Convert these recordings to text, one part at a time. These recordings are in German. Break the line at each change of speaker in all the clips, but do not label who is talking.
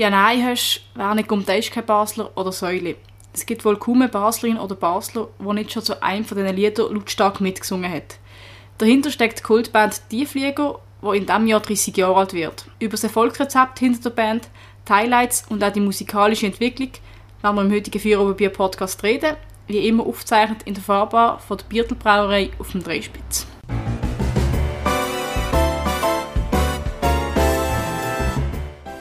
Ja, nein, hast, wer nicht kommt, der ist kein Basler oder Säule. Es gibt wohl kaum eine Baslerin oder Basler, der nicht schon zu einem von diesen Liedern lautstark mitgesungen hat. Dahinter steckt die Kultband Tiefflieger, die in diesem Jahr 30 Jahre alt wird. Über das Erfolgsrezept hinter der Band, die Highlights und auch die musikalische Entwicklung werden wir im heutigen Führerbier Podcast reden, wie immer aufgezeichnet in der Fahrbar von der Biertelbrauerei auf dem Dreispitz.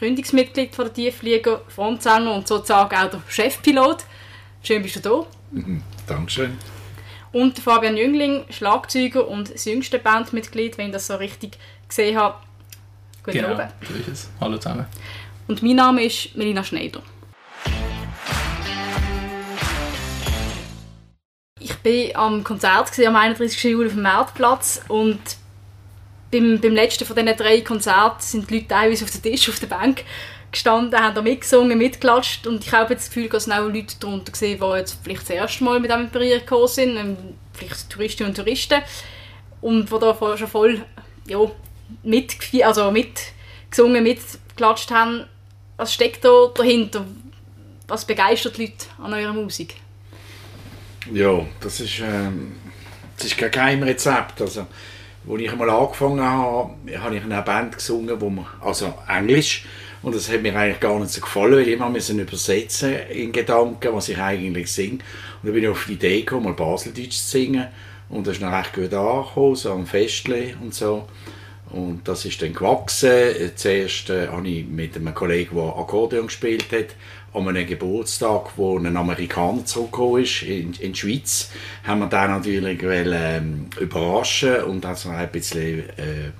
Gründungsmitglied von der Tiefflieger, Frontsänger und sozusagen auch der Chefpilot. Schön bist du da.
Mhm, Dankeschön.
Und der Fabian Jüngling, Schlagzeuger und das jüngste Bandmitglied, wenn ich das so richtig gesehen habe. Guten
genau,
Abend.
Hallo zusammen.
Und mein Name ist Melina Schneider. Ich war am Konzert gewesen, am 31. Juli auf dem Marktplatz und beim, beim letzten von diesen drei Konzerten sind die Leute teilweise auf dem Tisch, auf der Bank gestanden, haben da mitgesungen, mitgeklatscht und ich habe jetzt das Gefühl, dass es auch Leute darunter gesehen, die jetzt vielleicht das erste Mal mit dem in Berührung gekommen sind, ähm, vielleicht Touristinnen und Touristen und die da schon voll ja, mit, also mitgesungen, mitgeklatscht haben. Was steckt da dahinter? Was begeistert die Leute an eurer Musik?
Ja, das ist, ähm, das ist kein Geheimrezept. Also, als ich einmal angefangen habe, habe ich in einer Band gesungen, wo man, also Englisch, und das hat mir eigentlich gar nicht so gefallen, weil ich immer müssen übersetzen in Gedanken, was ich eigentlich singe. Und dann bin ich auf die Idee gekommen, mal Baseldeutsch zu singen. Und das ist dann recht gut angekommen, so am Festle und so. Und das ist dann gewachsen. Zuerst äh, habe ich mit einem Kollegen, der Akkordeon gespielt hat, an einem Geburtstag, wo ein Amerikaner zurückgekommen ist in, in die Schweiz, haben wir den natürlich wollen, ähm, überraschen und also ein bisschen, äh,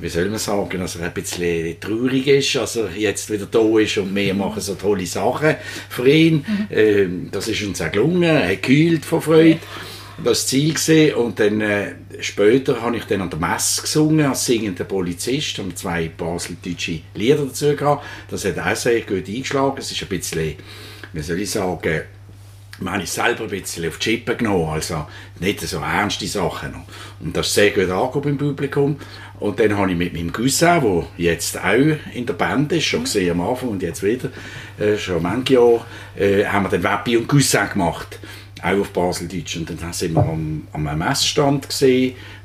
wie soll man sagen, dass er ein bisschen traurig ist, dass er jetzt wieder da ist und wir machen so tolle Sachen für ihn. Ähm, das ist uns auch gelungen, er hat gekühlt vor Freude. Das Ziel. Gewesen. Und dann, äh, später habe ich dann an der Messe gesungen, als singender Polizist, und zwei baseldeutsche Lieder dazu gehabt. Das hat auch sehr gut eingeschlagen. Es ist ein bisschen, wie soll ich sagen, man ich selber ein bisschen auf die Chippe genommen, also nicht so ernste Sachen noch. Und das ist sehr gut angekommen beim Publikum. Und dann habe ich mit meinem Cousin, der jetzt auch in der Band ist, schon gesehen am Anfang und jetzt wieder, äh, schon manche Jahre, äh, haben wir den Weppi und Cousin gemacht auch auf Baseldeutsch. Und dann sind wir am, am Messstand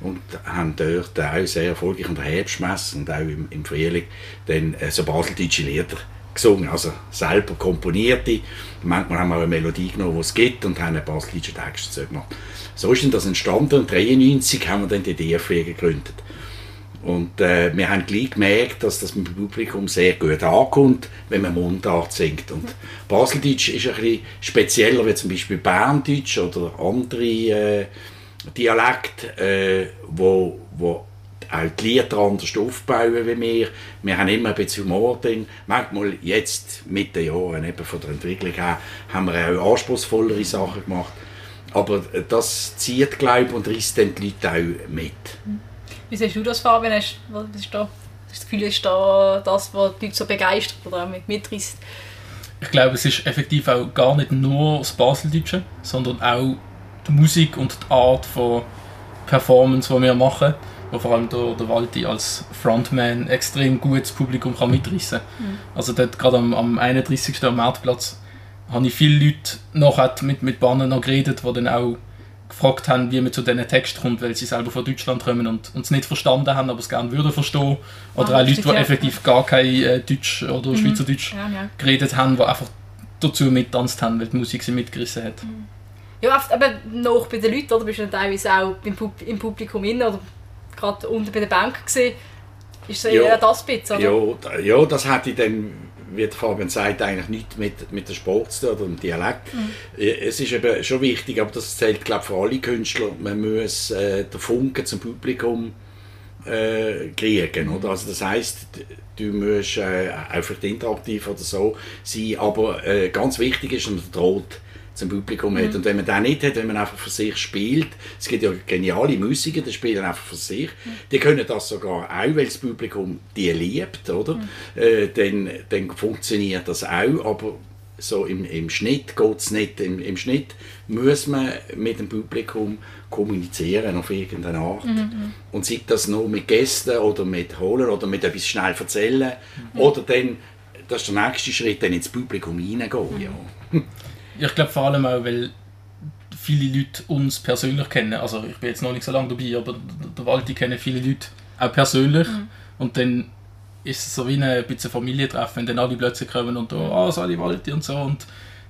und haben dort auch sehr erfolgreich an der Herbstmesse und auch im, im Frühling dann äh, so baseldeutsche Lieder gesungen, also selber komponierte. Manchmal haben wir eine Melodie genommen, die es gibt und haben einen baseldeutschen Text gemacht. So ist das entstanden und 1993 haben wir dann die DFW gegründet. Und äh, wir haben gleich gemerkt, dass das dem Publikum sehr gut ankommt, wenn man Mundart singt. Und Baseldeutsch ist ein bisschen spezieller, wie zum Beispiel Berndeutsch oder andere äh, Dialekte, äh, wo, wo auch die Lieder anders aufbauen wie wir. Wir haben immer ein bisschen Humor drin. Manchmal jetzt mit den Jahren, eben von der Entwicklung her, haben wir auch anspruchsvollere Sachen gemacht. Aber das zieht, glaube ich, und reißt dann die Leute auch mit.
Wie siehst du das, Fabian? Hast, was ist da, hast du das Gefühl, ist da das, was die Leute so begeistert oder mit mitreißt?
Ich glaube, es ist effektiv auch gar nicht nur das Baseldeutsche, sondern auch die Musik und die Art von Performance, die wir machen, wo vor allem der, der Walti als Frontman extrem gut das Publikum kann mitreißen kann. Also dort gerade am, am 31. am Marktplatz habe ich viele Leute nachher mit, mit Bahnen noch geredet, die dann auch gefragt haben, wie man zu diesen Text kommt, weil sie selber von Deutschland kommen und und es nicht verstanden haben, aber es gerne würden verstehen. Oder
Ah,
auch Leute, die
ja.
effektiv gar kein äh, Deutsch oder Schweizerdeutsch
Ja, ja.
geredet haben, die einfach dazu mittanzt haben, weil die Musik sie mitgerissen hat.
Ja, oft eben noch bei den Leuten, oder? Bist du dann teilweise auch beim Pub im Publikum innen oder gerade unten bei der Bank gesehen. Ist so
Ja.
eher das bisschen, oder?
Ja, ja, das hätte ich dann, wie der Fabian sagt, eigentlich nichts mit, mit der Sport zu tun oder dem Dialekt. Äh, Es ist eben schon wichtig, aber das zählt glaube für alle Künstler, man muss äh, den Funken zum Publikum äh, kriegen. Oder? Also das heißt, du musst äh, einfach interaktiv oder so sein, aber äh, ganz wichtig ist, man droht zum Publikum hat. Und wenn man den nicht hat, wenn man einfach für sich spielt, es gibt ja geniale Musiker, die spielen einfach für sich, die können das sogar auch, weil das Publikum die liebt, oder? Äh, dann, dann funktioniert das auch, aber so im, im Schnitt geht es nicht. Im, Im Schnitt muss man mit dem Publikum kommunizieren auf irgendeine Art. Und sei das nur mit Gästen oder mit Holen oder mit etwas schnell erzählen oder dann, das ist der nächste Schritt, dann ins Publikum reingehen. Ja.
Ich glaube vor allem auch, weil viele Leute uns persönlich kennen. Also ich bin jetzt noch nicht so lange dabei, aber der Walti kennen viele Leute auch persönlich. Und dann ist es so wie ein bisschen Familientreffen, wenn dann alle plötzlich kommen und «Ah, oh, Sali Walti» und so. Und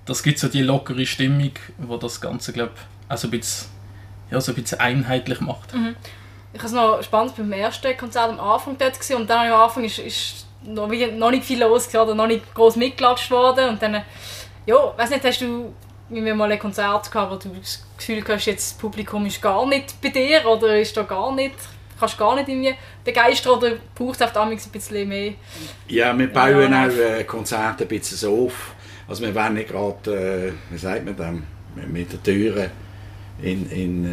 das gibt so die lockere Stimmung, wo das Ganze, glaube ich, auch so ein bisschen, ja, so ein bisschen einheitlich macht.
Ich habe es noch spannend beim ersten Konzert am Anfang dort gesehen und dann am Anfang ist, ist noch, noch nicht viel los gewesen oder noch nicht groß mitgelatscht worden und dann, ja, weiß nicht, hast du wie wir mal ein Konzert gehabt, wo du das Gefühl hast, jetzt das Publikum ist gar nicht bei dir oder ist da gar nicht, kannst gar nicht irgendwie begeistern oder braucht es auf ein bisschen mehr?
Ja, wir bauen
Ja.
auch äh, Konzerte ein bisschen so auf. Also wir wollen nicht gerade, äh, wie sagt man dem, mit der Türe in, in,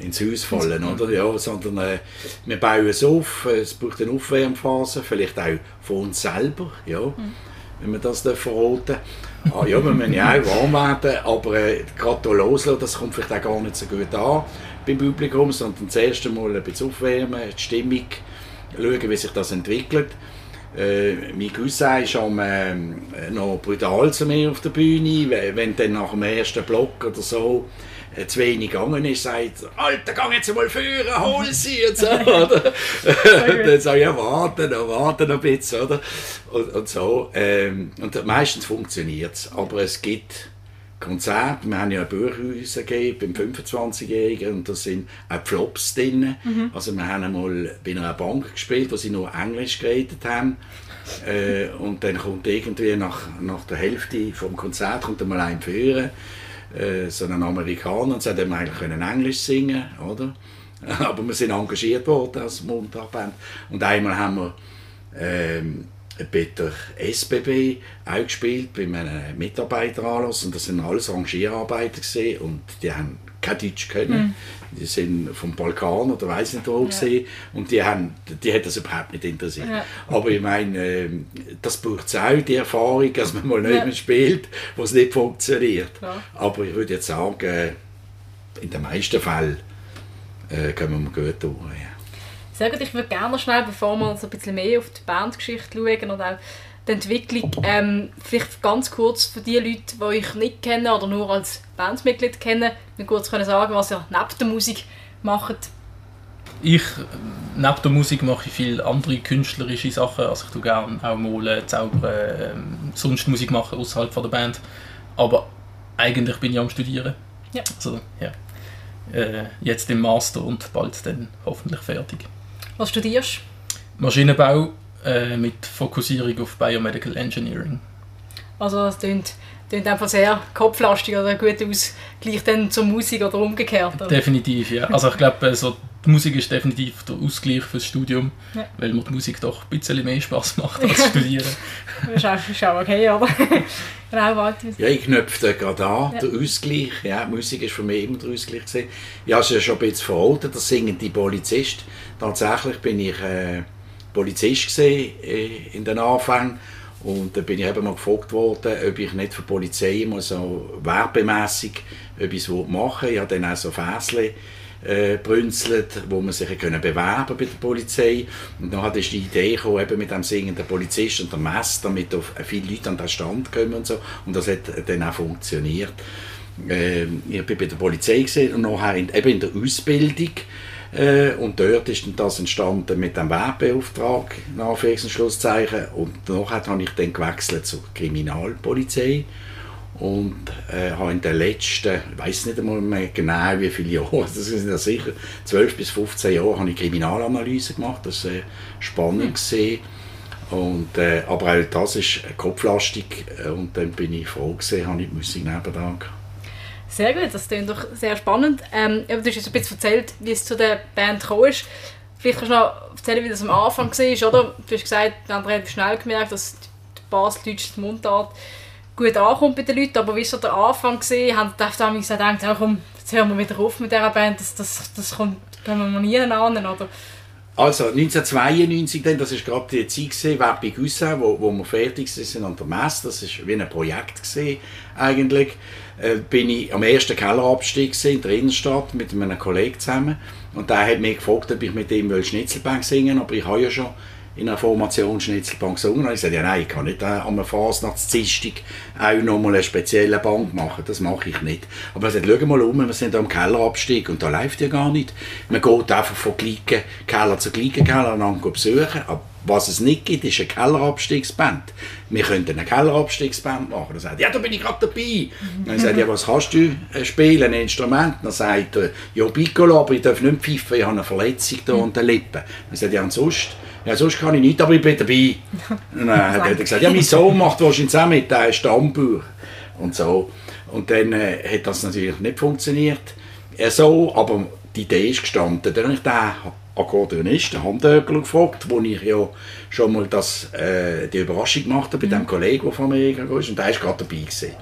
äh, ins Haus fallen, oder? Ja, sondern äh, wir bauen es auf, es braucht eine Aufwärmphase, vielleicht auch von uns selber, ja, wenn wir das da verraten. Ah, ja, wir müssen ja auch warm werden, aber äh, gerade hier loslassen, das kommt vielleicht auch gar nicht so gut an beim Publikum, sondern das erste Mal ein bisschen aufwärmen, die Stimmung, schauen, wie sich das entwickelt. Äh, mein Cousin ist am, ähm, noch brutal zu mir auf der Bühne, we- wenn dann nach dem ersten Block oder so äh, zu wenig gegangen ist, sagt er, Alter, geh jetzt mal führen, hol sie und so, oder? dann sage ich, ja, warte noch, warte noch ein bisschen, oder? Und, und so. Ähm, und meistens funktioniert es, aber es gibt Konzerte, wir haben ja Buchhäuser gegeben beim 25-Jährigen und da sind auch Flops drin. Also wir haben einmal bei einer Bank gespielt, wo sie nur Englisch geredet haben. Äh, und dann kommt irgendwie nach, nach der Hälfte vom Konzert kommt einmal ein führen, äh, so ein Amerikaner, und sagt, er eigentlich können Englisch singen, oder? Aber wir sind engagiert worden als Mundartband. Und einmal haben wir ähm, bei SBB auch gespielt, bei einem Mitarbeiteranlass. Und das sind alles Rangierarbeiter und die haben kein Deutsch können. Die sind vom Balkan oder weiß nicht wo gesehen und die haben, die hat das überhaupt nicht interessiert.
Ja.
Aber ich meine, ähm, das braucht es auch, die Erfahrung, dass man mal
Ja.
spielt, wo es nicht funktioniert.
Klar.
Aber ich würde jetzt sagen, äh, in den meisten Fällen äh, kommen wir gut durch. Ja.
Sehr gut, ich würde gerne schnell, bevor wir so ein bisschen mehr auf die Bandgeschichte schauen und auch die Entwicklung, ähm, vielleicht ganz kurz für die Leute, die euch nicht kennen oder nur als Bandmitglied kennen, mir kurz können sagen, was ihr neben der Musik macht.
Ich, äh, neben der Musik mache ich viele andere künstlerische Sachen. Also ich tue gerne auch malen, zaubern, ähm, sonst Musik machen außerhalb von der Band. Aber eigentlich bin ich am Studieren.
Ja.
Also, ja. Äh, jetzt im Master und bald dann hoffentlich fertig.
Was studierst
Maschinenbau äh, mit Fokussierung auf Biomedical Engineering.
Also es klingt, klingt einfach sehr kopflastig oder guter Ausgleich dann zur Musik oder umgekehrt. Oder?
Definitiv, ja. Also ich glaube, äh, so, die Musik ist definitiv der Ausgleich fürs Studium,
Ja.
weil mir die Musik doch ein bisschen mehr Spaß macht als Studieren.
Das ist auch, ist auch okay, aber genau, warte.
Ja, ich knöpfe da gerade an,
Ja.
der Ausgleich. Ja, die Musik ist für mich immer der Ausgleich. Gewesen. Ja, es ist ja schon ein bisschen veraltet, das singen die Polizist. Tatsächlich bin ich äh, Polizist gewesen, äh, in den Anfängen. Und da bin ich eben mal gefragt worden, ob ich nicht für die Polizei mal so werbemässig etwas machen will. Ich habe dann auch so Fässchen äh, brünzelt, wo man sich können bewerben bei der Polizei. Und dann hat die Idee gekommen, eben mit dem singenden Polizist und der Mess, damit viele Leute an den Stand kommen und so. Und das hat dann auch funktioniert. Ähm, ich bin bei der Polizei gesehen und nachher in, eben in der Ausbildung. Äh, und dort ist dann das entstanden mit dem Werbeauftrag, Anführungs- und Schlusszeichen. Und nachher habe ich dann gewechselt zur Kriminalpolizei und äh, habe in den letzten, ich weiß nicht einmal mehr genau wie viele Jahre, das sind ja sicher 12 bis 15 Jahre, habe ich Kriminalanalyse gemacht, das war äh, spannend. gewesen. Und, äh, aber auch das ist kopflastig und dann bin ich froh gewesen, habe ich die Musik nebenan gehabt.
Sehr gut, das klingt doch sehr spannend. Ähm, du hast jetzt ein bisschen erzählt, wie es zu der Band gekommen ist. Vielleicht kannst du noch erzählen, wie das am Anfang war, oder? Du hast gesagt, wir haben relativ schnell gemerkt, dass die baseldeutsche Mundart gut ankommt bei den Leuten, aber wie war der Anfang? Haben die damals gesagt, ja, komm, jetzt hören wir wieder auf mit dieser Band, das, das, das kommt, können wir nie an, oder?
Also 1992, dann, das war gerade die Zeit, gewesen, Weppig Hussin, wo, wo wir fertig sind an der Messe. Das war wie ein Projekt gewesen, eigentlich. Äh, bin ich am ersten Kellerabstieg in der Innenstadt mit einem Kollegen zusammen. Und der hat mich gefragt, ob ich mit ihm Schnitzelbank singen will, aber ich habe ja schon in einer Formation Schnitzelbank gesungen. Und ich sagte, ja nein, ich kann nicht äh, am Fasnachtsdienstag auch nochmal eine spezielle Bank machen. Das mache ich nicht. Aber er sagt, schau mal um, wir sind am Kellerabstieg und da läuft ja gar nicht. Man geht einfach von gleichen Keller zu gleichen Keller an besuchen. Aber was es nicht gibt, ist eine Kellerabstiegsband. Wir könnten eine Kellerabstiegsband machen. Er sagt, ja, da bin ich gerade dabei. Mhm. Dann sagt ja, was kannst du äh, spielen, ein Instrument? Dann sagt er, ja, Piccolo, aber ich darf nicht pfeifen, ich habe eine Verletzung da an den Lippen. Dann sagt ja, und sonst? Ja, sonst kann ich nicht, aber ich bin dabei. Und dann hat er gesagt, ja, mein Sohn macht wahrscheinlich auch mit, der ist Stammbuch. Und so. Und dann äh, hat das natürlich nicht funktioniert. Er so, aber die Idee ist gestanden. Dann habe ich den Akkordeonist, den Handögel, gefragt, wo ich ja schon mal das, äh, die Überraschung gemacht habe bei mhm. dem Kollegen, der von Amerika ist. Und der war gerade dabei. Gewesen.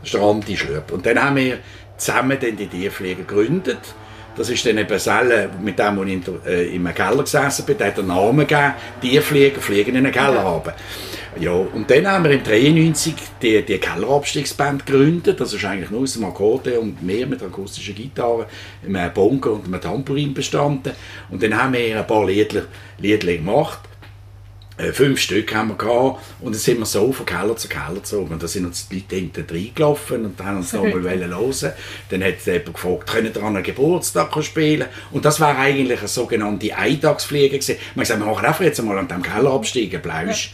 Das ist der Andi Schlöp. Und dann haben wir zusammen den die Tierpflege gegründet. Das ist dann eben Selle, mit dem, wo ich in, äh, im Keller gesessen bin, der hat den Namen gegeben, Tierflieger, fliegen in den Keller haben. Ja, und dann haben wir im 93 die, die Kellerabstiegsband gegründet. Das ist eigentlich nur aus dem Akkorde und mehr mit akustischen Gitarre, einem Bongo und einem Tambourin bestanden. Und dann haben wir ein paar Liedler, Liedler gemacht. Äh, fünf Stück haben wir gehabt und dann sind wir so von Keller zu Keller gezogen und da sind uns die Leute hinten reingelaufen und haben uns nochmal hören Dann hat jemand gefragt, können ihr an einem Geburtstag spielen? Und das war eigentlich eine sogenannte Eintagsfliege gewesen. Man hat gesagt, wir machen einfach jetzt mal an dem Keller absteigen, Blausch.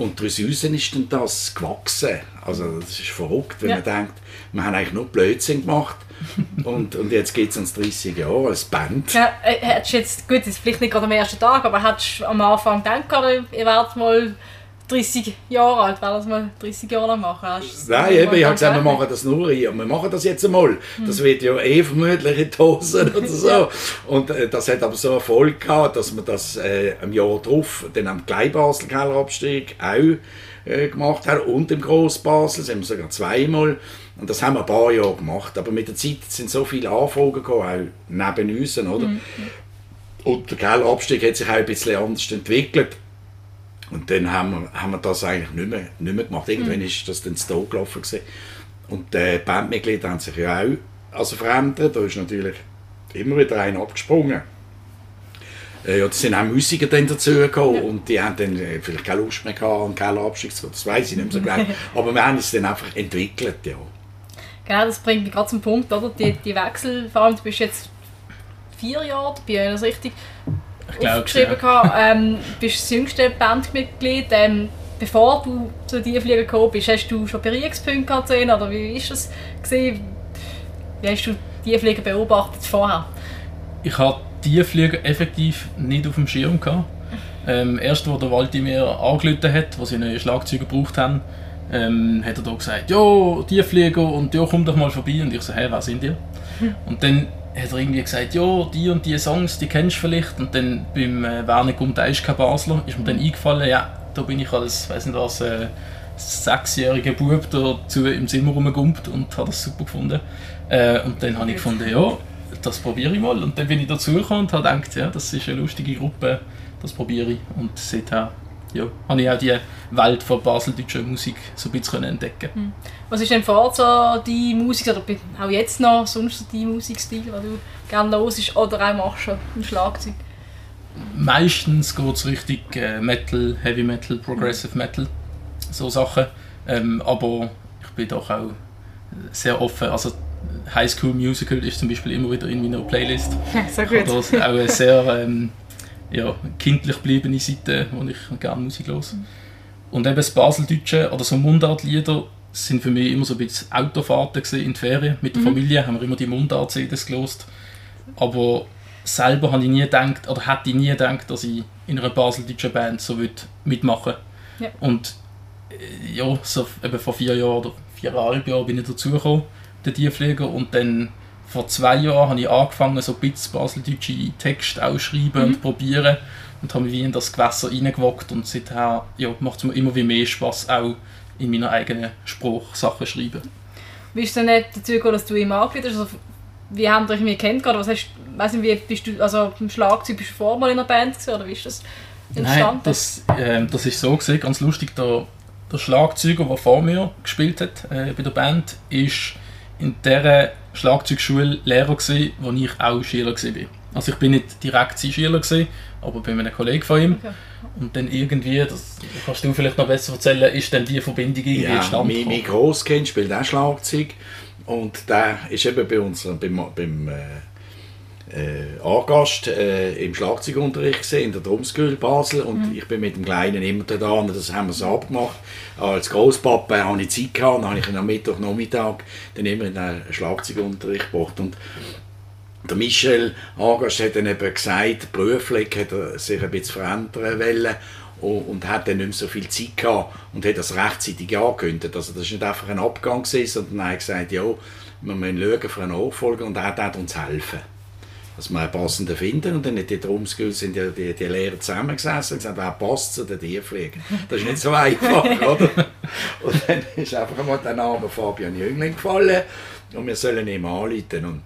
Und daraus ist dann das gewachsen. Also das ist verrückt, wenn ja. man denkt, wir haben eigentlich nur Blödsinn gemacht und, und jetzt geht es uns 30 Jahre als Band.
Ja, äh, hättest jetzt, gut, das ist vielleicht nicht gerade am ersten Tag, aber hättest du am Anfang gedacht, ihr werdet mal 30 Jahre alt, weil das mal 30 Jahre lang machen.
Hast Nein, eben, ich habe gesagt, wir machen das nur hier. Wir machen das jetzt einmal. Das hm. wird ja eh vermutlich in die oder so. ja. Und äh, das hat aber so Erfolg gehabt, dass wir das äh, im Jahr drauf, dann am Kleinbasel Kellerabstieg auch äh, gemacht haben und im Grossbasel, sind wir sogar zweimal. Und das haben wir ein paar Jahre gemacht. Aber mit der Zeit sind so viele Anfragen gekommen, auch neben uns, oder? Mhm. Und der Kellerabstieg hat sich auch ein bisschen anders entwickelt. Und dann haben wir, haben wir das eigentlich nicht mehr, nicht mehr gemacht. Irgendwann mhm. ist das dann zu gelaufen. Gewesen. Und die Bandmitglieder haben sich ja auch also verändert. Da ist natürlich immer wieder einer abgesprungen. Äh, ja, da sind auch Musiker dann dazu gekommen ja. und die haben dann äh, vielleicht keine Lust mehr gehabt, einen Kellerabstieg zu Das weiß ich nicht mehr so genau. Aber wir haben es dann einfach entwickelt, ja.
Genau, das bringt mich gerade zum Punkt, oder? Die, die Wechsel, vor allem du bist jetzt vier Jahre wenn ich das richtig ich aufgeschrieben habe. Ähm, bist das jüngste Bandmitglied. Ähm, bevor du zu dir fliegen gekommen bist, hast du schon Berührungspunkte gesehen oder wie ist das gesehen? Wie hast du die Flieger beobachtet vorher?
Ich habe die Flieger effektiv nicht auf dem Schirm gehabt. Ähm, erst, wo der Walti mir angerufen hat, wo sie neue Schlagzeuge gebraucht haben, ähm, hat er da gesagt, ja, die Flieger und ja, komm doch mal vorbei. Und ich so, hä, wer sind die? Hm. Und dann hat er irgendwie gesagt, ja, die und die Songs, die kennst du vielleicht. Und dann beim äh, Werner der ist kein Basler, ist mir dann eingefallen, ja, da bin ich als, weiß nicht was, äh, sechsjähriger Bub dazu im Zimmer rumgegumpt und habe das super gefunden. Äh, und dann habe ich gefunden, ja, das probiere ich mal. Und dann bin ich dazugekommen und habe gedacht, ja, das ist eine lustige Gruppe, das probiere ich. Und seither ja, habe ich auch die Welt von baseldeutscher Musik so ein bisschen entdecken hm.
Was ist denn vor so die Musik, oder auch jetzt noch sonst die Musikstil, die du gerne hörst oder auch machst im Schlagzeug?
Meistens geht es richtig äh, Metal, Heavy Metal, Progressive Metal, so Sachen. Ähm, aber ich bin doch auch sehr offen. Also High School Musical ist zum Beispiel immer wieder in meiner Playlist.
Ja, sehr gut.
Oder auch sehr ähm, ja, kindlich gebliebene Seite, wo ich gerne Musik höre. Mhm. Und eben das Baseldeutsche oder so Mundartlieder sind für mich immer so ein bisschen Autofahrten in die Ferien. Mit der mhm. Familie haben wir immer die Mundart-CDs gelost. Aber selber habe ich nie gedacht, oder hätte ich nie gedacht, dass ich in einer baseldeutschen Band so mitmachen
ja.
Und äh, ja, so eben vor vier Jahren oder viereinhalb Jahren bin ich dazugekommen, der Tiefflieger, und dann vor zwei Jahren habe ich angefangen, so ein bisschen baseldeutsche Texte ausschreiben und probieren und habe mich wie in das Gewässer reingewagt und seither ja, macht es mir immer wie mehr Spaß auch in meiner eigenen Sprache Sachen schreiben.
Wie ist es denn nicht dazu gekommen, dass du ihm angeleitet hast? Also, wie haben ihr euch irgendwie kennt gerade? Was hast, weiss nicht, wie bist du, also beim Schlagzeug bist du vorher mal in einer Band gewesen, oder wie ist das entstanden?
Nein, das, ähm, das ist so gesehen, ganz lustig. Der, der Schlagzeuger, der vor mir gespielt hat äh, bei der Band, ist in dieser Schlagzeugschule Lehrer gewesen, wo ich auch Schüler war. Also ich bin nicht direkt sein Schüler gewesen, aber bei einem Kollegen von ihm.
Okay.
Und dann irgendwie, das kannst du vielleicht noch besser erzählen, ist dann die Verbindung irgendwie
Ja,
entstanden.
mein, mein Grosskind spielt auch Schlagzeug und der ist eben bei uns äh, beim, beim äh, äh, Angast äh, im Schlagzeugunterricht gesehen, in der Drumskühl Basel und ich bin mit dem Kleinen immer da und das haben wir so abgemacht. Als Großpapa habe ich Zeit gehabt, dann habe ich ihn am Mittwochnachmittag dann immer in den Schlagzeugunterricht gebracht und der Michel Angast hat dann eben gesagt, beruflich hat er sich ein bisschen verändern wollen und, hat dann nicht mehr so viel Zeit gehabt und hat das rechtzeitig angekündigt. Also das ist nicht einfach ein Abgang gewesen, sondern er hat gesagt, ja, wir müssen schauen für einen Nachfolger und er hat uns helfen. Dass wir einen passenden finden und dann in der Drumskühl sind ja die, die Lehrer zusammengesessen und gesagt, wer passt zu den Tierpflegen. Das ist nicht so einfach, oder? Und dann ist einfach mal der Name Fabian Jüngling gefallen und wir sollen ihm anrufen und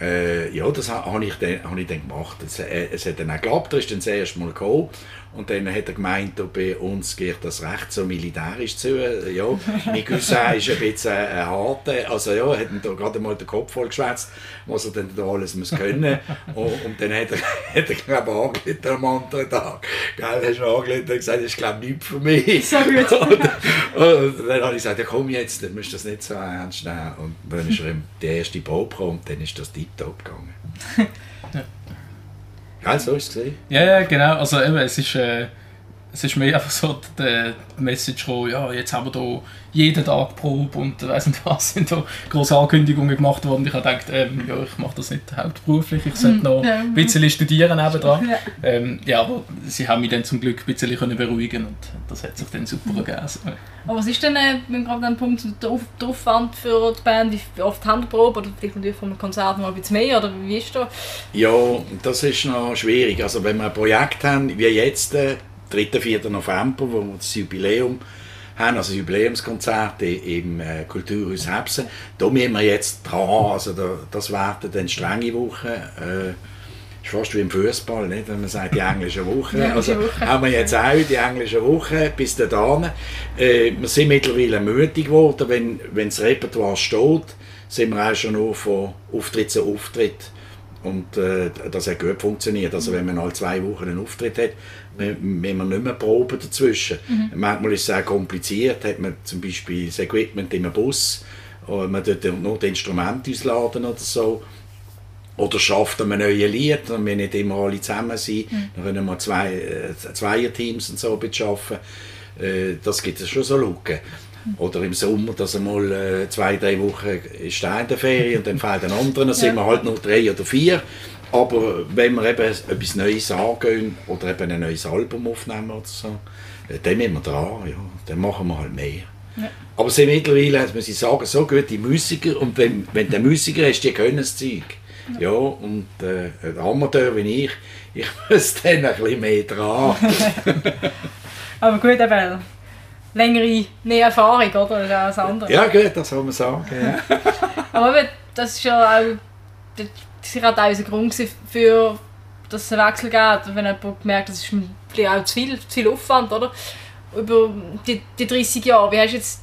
äh, ja, das ha- habe ich, dann- hab ich dann gemacht. Es, äh, es hat dann auch geklappt, er ist dann das erste Mal gekommen. Und dann hat er gemeint, bei uns geht das recht so militärisch zu. Äh, Ja, mein Cousin ist ein bisschen äh, ein harter. Also ja, hat ihm da gerade mal den Kopf voll geschwätzt, was er dann da alles muss können. Und, und dann hat er, hat er glaube ich, angerufen am anderen Tag. Gell, er ist angerufen und gesagt, das ist glaube ich nichts für mich.
So gut.
Und, und dann habe ich gesagt, ja komm jetzt, dann musst du das nicht so ernst nehmen. Und dann ist er die erste Probe und dann ist das tiptop gegangen. Gell, so ist es.
Ja, ja, genau. Also eben, es ist, äh, es ist mehr einfach so die die Message gekommen, ja, jetzt haben wir da jeden Tag Probe und weiss nicht was, sind da große Ankündigungen gemacht worden. Ich habe gedacht, ähm, ja, ich mache das nicht hauptberuflich, ich sollte noch
Ja.
ein bisschen studieren nebendran.
Ja.
Ähm, ja, aber sie haben mich dann zum Glück ein bisschen können beruhigen und das hat sich dann super ergeben. Also,
Aber was ist denn, äh, wenn gerade ein Punkt, der Auf- der Aufwand für die Band? Wie oft haben die Probe? Oder vielleicht natürlich von einem Konzert noch ein bisschen mehr? Oder wie ist das?
Ja, das ist noch schwierig. Also wenn wir ein Projekt haben, wie jetzt, äh, 3. 4. November, wo wir das Jubiläum haben, also Jubiläumskonzert i- im äh, Kulturhaus Hebsen, da müssen wir jetzt dran, also da, das werden dann strenge Wochen. Äh, ist fast wie im Fußball, nicht? wenn man sagt, die englische Woche.
Die englische
also
Woche.
haben wir jetzt auch die englische Woche bis dahin. Äh, wir sind mittlerweile mutig geworden, wenn, wenn das Repertoire steht, sind wir auch schon nur von Auftritt zu Auftritt. Und äh, das hat gut funktioniert. Also wenn man alle zwei Wochen einen Auftritt hat, wenn wenn man nicht mehr proben dazwischen. Manchmal ist es sehr kompliziert, hat man zum Beispiel das Equipment in einem Bus, oder man tut nur die Instrumente ausladen oder so. Oder schafft man ein neues Lied, dann wir nicht immer alle zusammen sein, dann können wir zwei, äh, Zweierteams und so arbeiten. Äh, das gibt es schon so Lücken. Oder im Sommer, dass einmal äh, zwei, drei Wochen ist der in der Ferien und dann fehlt ein anderer, dann sind wir halt nur drei oder vier. Aber wenn wir eben etwas Neues angehen oder eben ein neues Album aufnehmen oder so, äh, dann müssen wir dran, ja, dann machen wir halt mehr. Aber es sind mittlerweile, muss ich sagen, so gute Musiker und wenn, wenn du Musiker hast, die können das Zeug. Ja, und äh, ein Amateur wie ich, ich muss dann ein bisschen mehr dran.
Aber gut, eben längere mehr Erfahrung, oder? Das ist auch das andere.
ja gut, das soll man sagen. Ja.
Aber eben, das ist ja auch das ist auch unser Grund für dass es einen Wechsel gibt. Wenn jemand merkt, das ist ein auch zu viel, zu viel Aufwand, oder? Über die, die 30 Jahre, wie hast du jetzt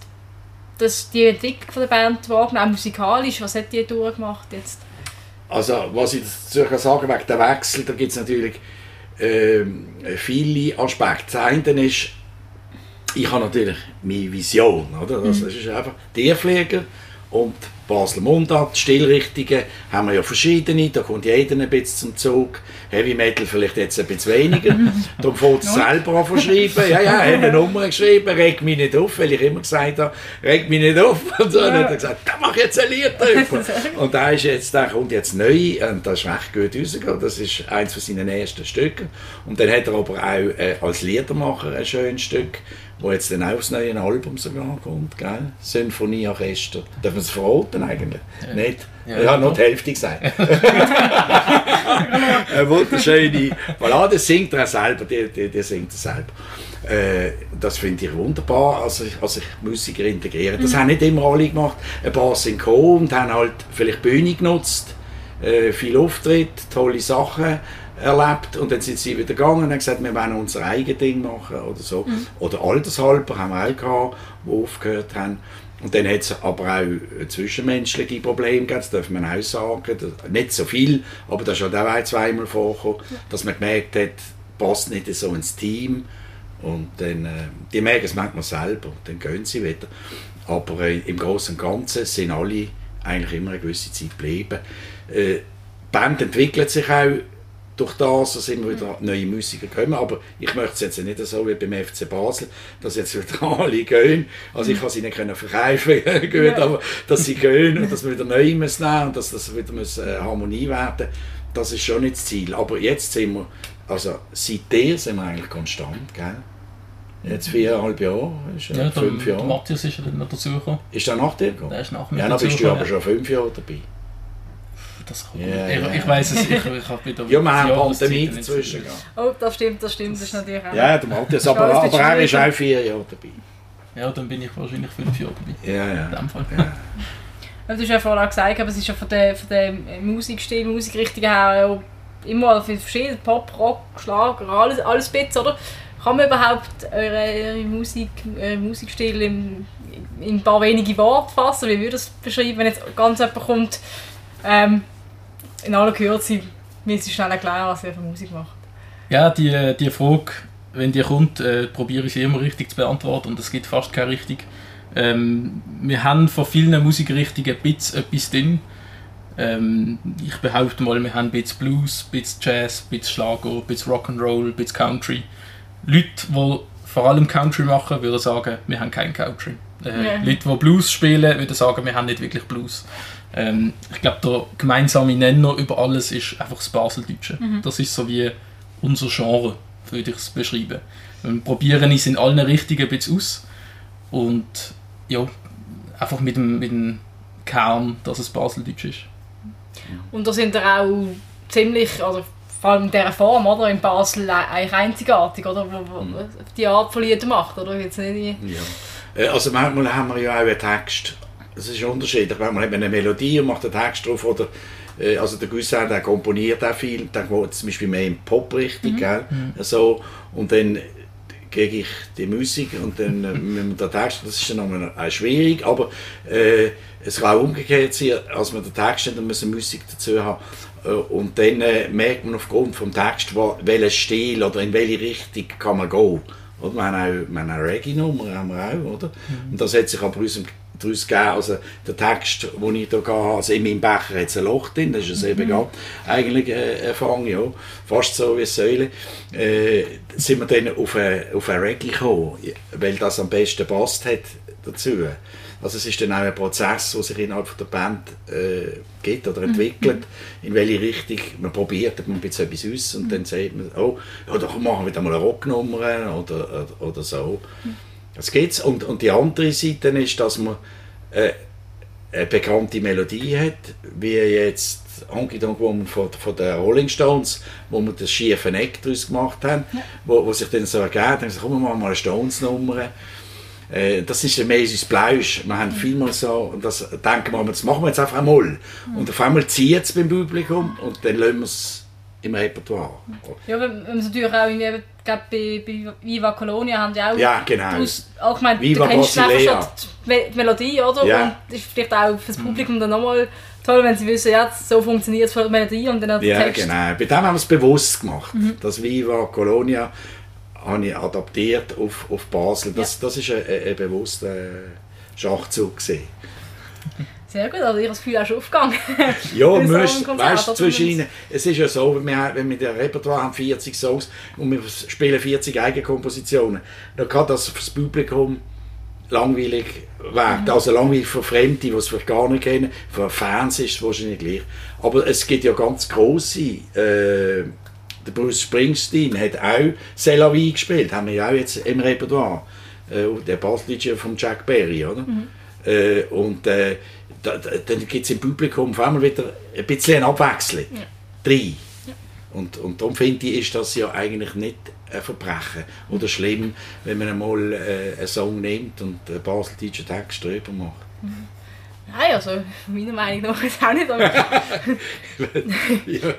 das, die Entwicklung von der Band wahrgenommen, auch musikalisch? Was hat die durchgemacht jetzt?
Also, was ich dazu kann sagen wegen der Wechsel, da gibt es natürlich ähm, viele Aspekte. Das eine ist, ich habe natürlich meine Vision, oder? Das ist einfach Tierpfleger und Basler Mundart, Stilrichtungen haben wir ja verschiedene, da kommt jeder ein bisschen zum Zug. Heavy Metal vielleicht jetzt ein bisschen weniger. Darum fängt es selber an zu schreiben. Ja, ja, er hat eine Nummer geschrieben, reg mich nicht auf, weil ich immer gesagt habe, reg mich nicht auf. Und so, und dann hat er gesagt, da mach ich jetzt ein Lied drüber. Und da ist jetzt, der kommt jetzt neu und das ist recht gut rausgekommen. Das ist eins von seinen ersten Stücken. Und dann hat er aber auch äh, als Liedermacher ein schönes Stück, wo jetzt dann auch aufs neue Album sogar kommt, gell? Symphonieorchester. Darf man es verraten? Eigentlich.
Ja.
Nicht?
Ja,
Ja, nur
doch.
die Hälfte gesagt. Eine wunderschöne Ballade, singt er auch selber, die, die, die singt er selber. Äh, das finde ich wunderbar, als ich, als ich Musiker integriere. Das haben nicht immer alle gemacht. Ein paar sind gekommen und haben halt vielleicht Bühne genutzt, äh, viel Auftritt, tolle Sachen erlebt und dann sind sie wieder gegangen und haben gesagt, wir wollen unser eigenes Ding machen oder so. Oder Altershalber haben wir auch gehabt, die aufgehört haben. Und dann hat es aber auch zwischenmenschliche Probleme gegeben, das darf man auch sagen. Nicht so viel, aber das ist halt auch ein, zweimal vorgekommen, dass man gemerkt hat, passt nicht so ins Team. Und dann, äh, die merken es manchmal selber, dann gehen sie wieder. Aber äh, im Großen und Ganzen sind alle eigentlich immer eine gewisse Zeit geblieben. Äh, die Band entwickelt sich auch durch das, dass immer wieder neue Musiker kommen. Aber ich möchte es jetzt nicht so wie beim FC Basel, dass jetzt wieder alle gehen. Also ich kann sie nicht können verkaufen, gut, aber dass sie gehen und dass wir wieder neue müssen nehmen und dass das wieder muss, äh, Harmonie werden, das ist schon nicht das Ziel. Aber jetzt sind wir, also seitdem sind wir eigentlich konstant, gell? Jetzt viereinhalb Jahre, ist,
Ja,
fünf
der
Jahre.
Matthias ist ja dann noch dazugekommen.
Ist der nach dir gekommen?
Der ist nach mir
Ja, dann bist du aber schon fünf Jahre dabei.
Das kann
Ja,
ich,
ja.
ich weiß es, ich, ich habe wieder
Ja, wir haben Pandemie
nicht
dazwischen.
Oh, das stimmt, das stimmt, das ist natürlich auch.
Ja, der Matthias, aber, aber
bisschen
er ist auch vier Jahre dabei.
Ja, dann bin ich wahrscheinlich fünf Jahre dabei.
Ja, ja.
In dem Fall.
Ja.
Ja, Du hast ja vorhin auch gesagt, aber es ist ja von der, von der Musikstil, Musikrichtung her ja immer viel verschieden. Pop, Rock, Schlager, alles, alles bisschen, oder? Kann man überhaupt eure, eure Musik, euren Musikstil in, in ein paar wenige Worte fassen? Wie würde das beschreiben, wenn jetzt ganz jemand kommt, ähm, in aller Kürze, müsst ihr schnell erklären, was ihr für Musik macht?
Ja, die, die Frage, wenn die kommt, äh, probiere ich sie immer richtig zu beantworten und es gibt fast keine richtig. Ähm, wir haben von vielen Musikrichtungen ein bisschen etwas drin. Ähm, ich behaupte mal, wir haben ein bisschen Blues, ein bisschen Jazz, ein bisschen Schlager, ein bisschen Rock'n'Roll, ein bisschen Country. Leute, die vor allem Country machen, würden sagen, wir haben kein Country. Äh,
Ja.
Leute, die Blues spielen, würden sagen, wir haben nicht wirklich Blues. Ähm, ich glaube, der gemeinsame Nenner über alles ist einfach das Baseldeutsche. Das ist so wie unser Genre, würde ich es beschreiben. Wir probieren es in allen Richtungen ein bisschen aus und ja, einfach mit dem, mit dem Kern, dass es Baseldeutsch ist.
Und da sind ihr auch ziemlich, also vor allem in dieser Form, oder? In Basel eigentlich einzigartig, oder? Wo, wo, Die Art von Lieder macht, oder? Jetzt nicht
Ja. Äh, Also manchmal haben wir ja auch einen Text. Das ist unterschiedlich. Manchmal hat man eine Melodie und macht einen Text drauf. Oder, äh, also der Gussin, der komponiert auch viel. Der geht zum Beispiel mehr in Pop-Richtung. gell? So, und dann kriege ich die Musik und dann äh, müssen wir den Text, das ist dann auch schwierig, aber äh, es kann auch umgekehrt sein, als wir den Text haben, dann wir Musik dazu haben. Und dann äh, merkt man aufgrund vom Text, wo, welchen Stil oder in welche Richtung kann man gehen. Oder? Wir haben auch, wir haben auch Reggae-Nummer, haben wir auch, oder? Und das hat sich aber uns daraus gegeben, also der Text, den ich hier hatte, also in meinem Becher hat es ein Loch drin, das ist es eben gerade eigentlich äh, erfangen, ja, fast so wie eine Säule, äh, sind wir dann auf ein, auf ein Reggae gekommen, weil das am besten passt hat dazu. Also es ist dann auch ein Prozess, der sich innerhalb der Band äh, gibt oder entwickelt, in welche Richtung man probiert, man bisschen etwas aus und dann sagt man, oh, ja, doch machen wir wieder mal eine Rocknummer oder, oder, oder so. Das geht's. Und, und die andere Seite ist, dass man äh, eine bekannte Melodie hat, wie jetzt Honky Tonk Woman von, von den Rolling Stones, wo wir das schiefe Eck daraus gemacht haben, wo, wo sich dann so ergeben hat, dann gesagt, komm, wir machen mal eine Stones-Nummer. Äh, das ist mehr unser Blausch. Wir haben vielmal so, und das denken wir, das machen wir jetzt einfach einmal. Und auf einmal zieht es beim Publikum und dann lassen wir es im Repertoire.
Ja, wir wir müssen natürlich auch, irgendwie, ich glaube, bei, bei Viva Colonia haben die auch
Ja, genau.
daraus- auch, ich meine,
Viva
du kennst einfach
Basilea.
schon die Me- die Melodie, oder?
Ja.
Und das ist vielleicht auch für das Publikum dann nochmal toll, wenn sie wissen, ja, so funktioniert es von der Melodie und dann der
Ja,
Text.
genau. Bei dem haben wir es bewusst gemacht. Das Viva Colonia habe ich adaptiert auf, auf Basel. Das, das ist ein, ein, ein bewusster Schachzug. Gewesen.
Sehr gut, also ich habe das Gefühl auch schon aufgegangen.
Ja, müsst,
Konzert,
weißt du,
oder?
zwischen ihnen, es ist ja so, wenn wir, wenn wir der Repertoire haben 40 Songs und wir spielen 40 Eigenkompositionen, dann kann das für das Publikum langweilig werden.
Mhm.
Also langweilig für Fremde, die es vielleicht gar nicht kennen. Für Fans ist es wahrscheinlich gleich. Aber es gibt ja ganz grosse. Äh, der Bruce Springsteen hat auch C'est la vie gespielt, haben wir ja auch jetzt im Repertoire. Äh, der Bassliedje von Jack Berry, oder? Äh, und äh, da, da, dann gibt es im Publikum auf einmal wieder ein bisschen eine Abwechslung. Ja. Drei. Ja. Und, und darum finde ich, ist das ja eigentlich nicht ein Verbrechen oder schlimm, wenn man einmal äh, einen Song nimmt und einen baseldeutschen Text drüber macht.
Mhm. Nein, also meiner Meinung nach ist auch nicht. Aber ja.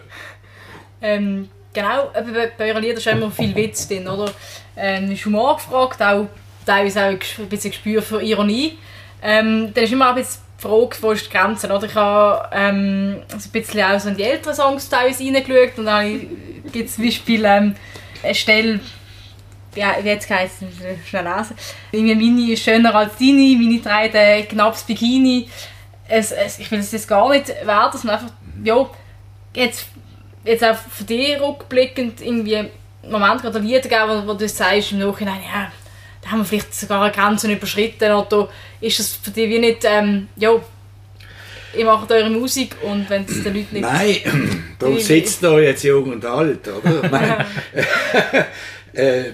ähm, genau, bei, bei euren Liedern ist immer viel Witz drin, oder? Ähm, ist Humor gefragt, auch teilweise auch ein bisschen Gespür für Ironie. Ähm, dann ist immer ein bisschen die Frage, wo ist die Grenze, oder? Ich habe ähm, ein bisschen auch so in die älteren Songs teilweise reingeschaut und dann gibt es zum Beispiel ähm, eine Stelle, ja, wie jetzt heisst es, schnell lesen. Irgendwie ist schöner als deine, meine trägt ein knappes Bikini. Es, es, ich will es jetzt gar nicht wert, dass man einfach, ja, jetzt, jetzt auch für dich rückblickend irgendwie Moment gerade Lieder geben, wo, wo du sagst im Nachhinein, ja, da haben wir vielleicht sogar eine Grenze überschritten oder ist das für dich wie nicht, ähm, ja, ihr macht eure Musik und wenn es den Leuten nicht...
Nein, da sitzt da jetzt jung und alt, oder? meine, äh,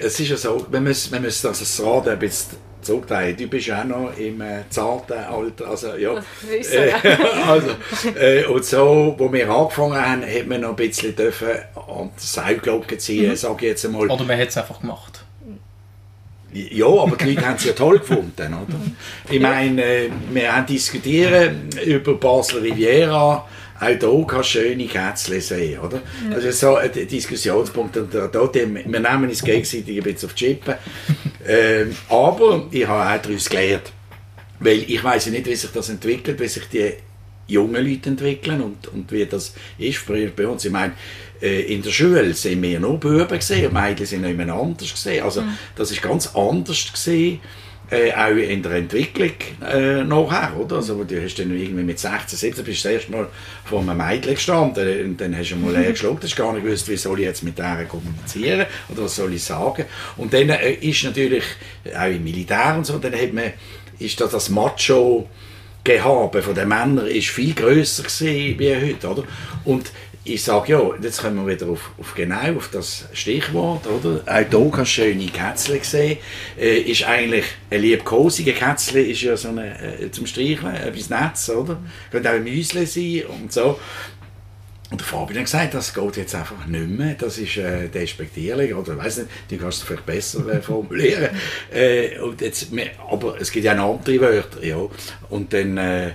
es ist ja so, wir müssen, wir müssen also das Rad ein bisschen zurückdrehen. Du bist ja auch noch im äh, zarten Alter, also ja.
Ja.
also, äh, und so, wo wir angefangen haben, hat man noch ein bisschen dürfen an die Seilglocke ziehen, mhm. sage ich jetzt einmal.
Oder man hat es einfach gemacht.
Ja, aber die Leute haben es ja toll gefunden, oder? Ich meine, äh, wir haben diskutiert über Basel Riviera, auch hier kannst schöne Kätzchen sehen, oder? Ja. Das ist so ein Diskussionspunkt. Und da, da, wir nehmen uns gegenseitig ein bisschen auf die Chippen. Ähm, aber ich habe auch daraus gelernt. Weil ich weiß nicht, wie sich das entwickelt, wie sich die jungen Leute entwickeln und, und wie das ist bei uns. Ich meine, äh, in der Schule sind wir nur Buben gesehen Mädchen sind noch immer anders gesehen. Also mhm. das ist ganz anders gesehen. Äh, auch in der Entwicklung äh, nachher, oder? Also du hast dann irgendwie mit 16, 17 bist du das erste Mal vor einem Mädchen gestanden und dann hast du mal leer geschluckt, hast gar nicht gewusst, wie soll ich jetzt mit der kommunizieren oder was soll ich sagen. Und dann äh, ist natürlich, auch im Militär und so, dann hat man, ist das das Macho Gehabe von den Männern ist viel grösser wie heute, oder? Und ich sage ja, jetzt kommen wir wieder auf, auf genau auf das Stichwort, oder? Auch hier kannst du schöne Kätzchen sehen. Äh, ist eigentlich ein liebkosige Kätzchen, ist ja so eine, äh, zum Streicheln, etwas Netz, oder? Könnte auch ein Müsli sein und so. Und der Fabian hat gesagt, das geht jetzt einfach nicht mehr, das ist äh, despektierlich, oder weiß nicht, du kannst es vielleicht besser äh, formulieren. äh, und jetzt, aber es gibt ja noch andere Wörter, ja. Und dann...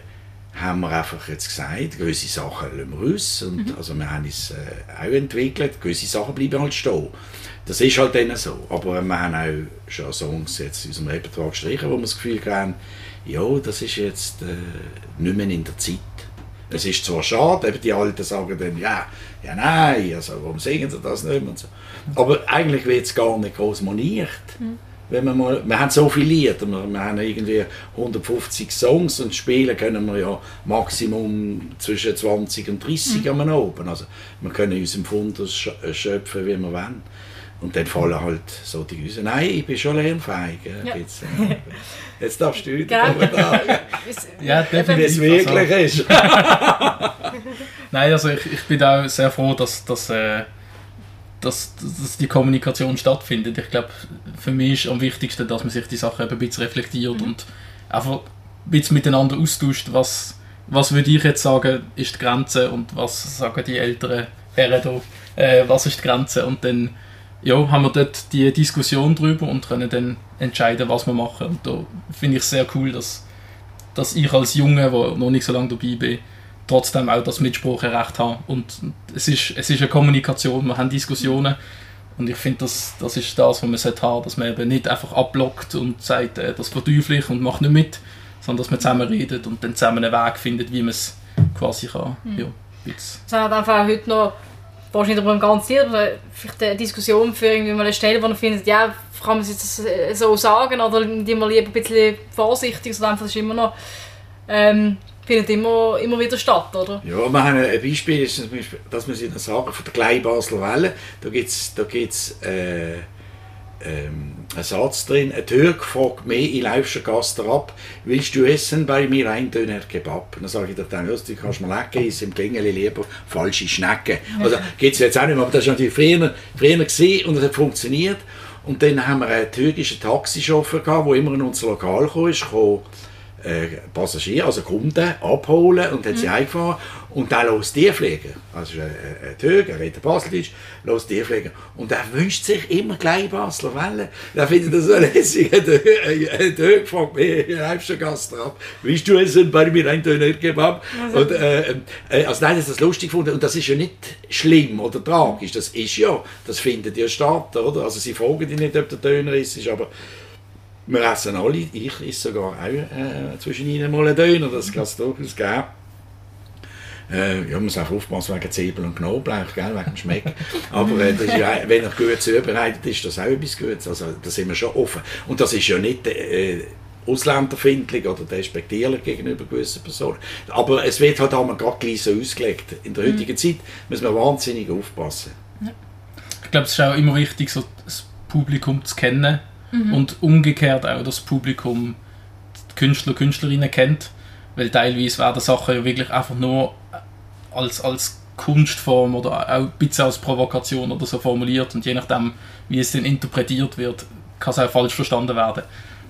Haben wir einfach jetzt gesagt, gewisse Sachen lassen wir aus. Und, mhm. Also wir haben es äh, auch entwickelt, gewisse Sachen bleiben halt stehen. Das ist halt dann so. Aber wir haben auch schon Songs jetzt in unserem Repertoire gestrichen, wo wir das Gefühl haben, ja, das ist jetzt äh, nicht mehr in der Zeit. Es ist zwar schade, eben die Alten sagen dann, ja, ja nein, also warum singen sie das nicht mehr und so. Aber eigentlich wird es gar nicht groß moniert. Mhm wenn wir mal, wir haben so viele Lieder, wir, wir haben irgendwie 150 Songs und spielen können wir ja Maximum zwischen 20 und 30 mhm. am Abend. Also wir können uns im Fundus äh, schöpfen, wie wir wollen. Und dann fallen halt so die Güse. Nein, ich bin schon lernfähig. Ja. Jetzt, jetzt darfst du wieder
da. ja, definitiv. Wie
es wirklich also. ist.
Nein, also ich, ich bin auch sehr froh, dass, dass äh, dass, dass die Kommunikation stattfindet. Ich glaube, für mich ist am wichtigsten, dass man sich die Sachen ein bisschen reflektiert mhm. und einfach ein bisschen miteinander austauscht, was, was würde ich jetzt sagen, ist die Grenze und was sagen die älteren Herren da, äh, was ist die Grenze und dann ja, haben wir dort die Diskussion drüber und können dann entscheiden, was wir machen. Und da finde ich es sehr cool, dass, dass ich als Junge, der noch nicht so lange dabei bin, trotzdem auch das Mitspracherecht haben. Und es ist, es ist eine Kommunikation, wir haben Diskussionen. Und ich finde, das, das ist das, was man haben sollte, dass man eben nicht einfach abblockt und sagt, äh, das verteufel ich und macht nicht mit, sondern dass man zusammen redet und dann zusammen einen Weg findet, wie man es quasi kann. Mhm. Ja,
es hat einfach heute noch, wahrscheinlich ein ganzes Jahr, vielleicht eine Diskussion für irgendwie mal eine Stelle, wo man findet, ja, kann man es jetzt so sagen oder die man lieber ein bisschen vorsichtig, sondern einfach ist immer noch ähm, findet immer, immer wieder statt, oder?
Ja, wir haben ein Beispiel, ist zum Beispiel, dass wir Sie sagen, von der kleinen Basler Welle, da gibt es da gibt's, äh, ähm, einen Satz drin, ein Türk fragt mich in Laufscher Gaster ab, willst du essen bei mir ein Döner Kebab? Dann sage ich dir dann, du kannst mir lecken, ist im Klingeli lieber falsche Schnecken. Also gibt es jetzt auch nicht mehr, aber das war natürlich früher, früher gewesen und das hat funktioniert. Und dann haben wir einen türkischen Taxichauffeur gehabt, der immer in unser Lokal kam, äh, Passagiere, also Kunden, abholen und hat
Mhm.
sie heimgefahren und dann los die fliegen. Also ist ein, ein Türk, er redet Baseldeutsch, los die fliegen. Und er wünscht sich immer gleich Basler Welle. Er findet das so lässig. Ein Türk- fragt mich in Heimstergasse ab, willst du essen bei mir ein Döner Kebab? Und, äh, äh, also nein, das ist das lustig gefunden und das ist ja nicht schlimm oder tragisch, das ist ja, das findet ja statt, oder? Also sie fragen dich nicht, ob der Döner ist, ist aber wir essen alle, ich esse sogar auch äh, zwischen ihnen mal einen Döner, das kann es durchaus geben. Äh, ja, man muss auch aufpassen wegen Zwiebeln und Knoblauch, gell, wegen dem Schmeck. Aber äh, ist ja, wenn er gut zubereitet ist, das auch etwas Gutes. Also da sind wir schon offen. Und das ist ja nicht äh, ausländerfindlich oder despektierlich gegenüber gewissen Personen. Aber es wird halt einmal gerade gleich so ausgelegt. In der heutigen Zeit muss man wahnsinnig aufpassen.
Ich glaube, es ist auch immer wichtig, so das Publikum zu kennen und umgekehrt auch das Publikum die Künstler, Künstlerinnen kennt, weil teilweise werden Sachen ja wirklich einfach nur als, als Kunstform oder auch ein bisschen als Provokation oder so formuliert und je nachdem, wie es dann interpretiert wird, kann es auch falsch verstanden werden.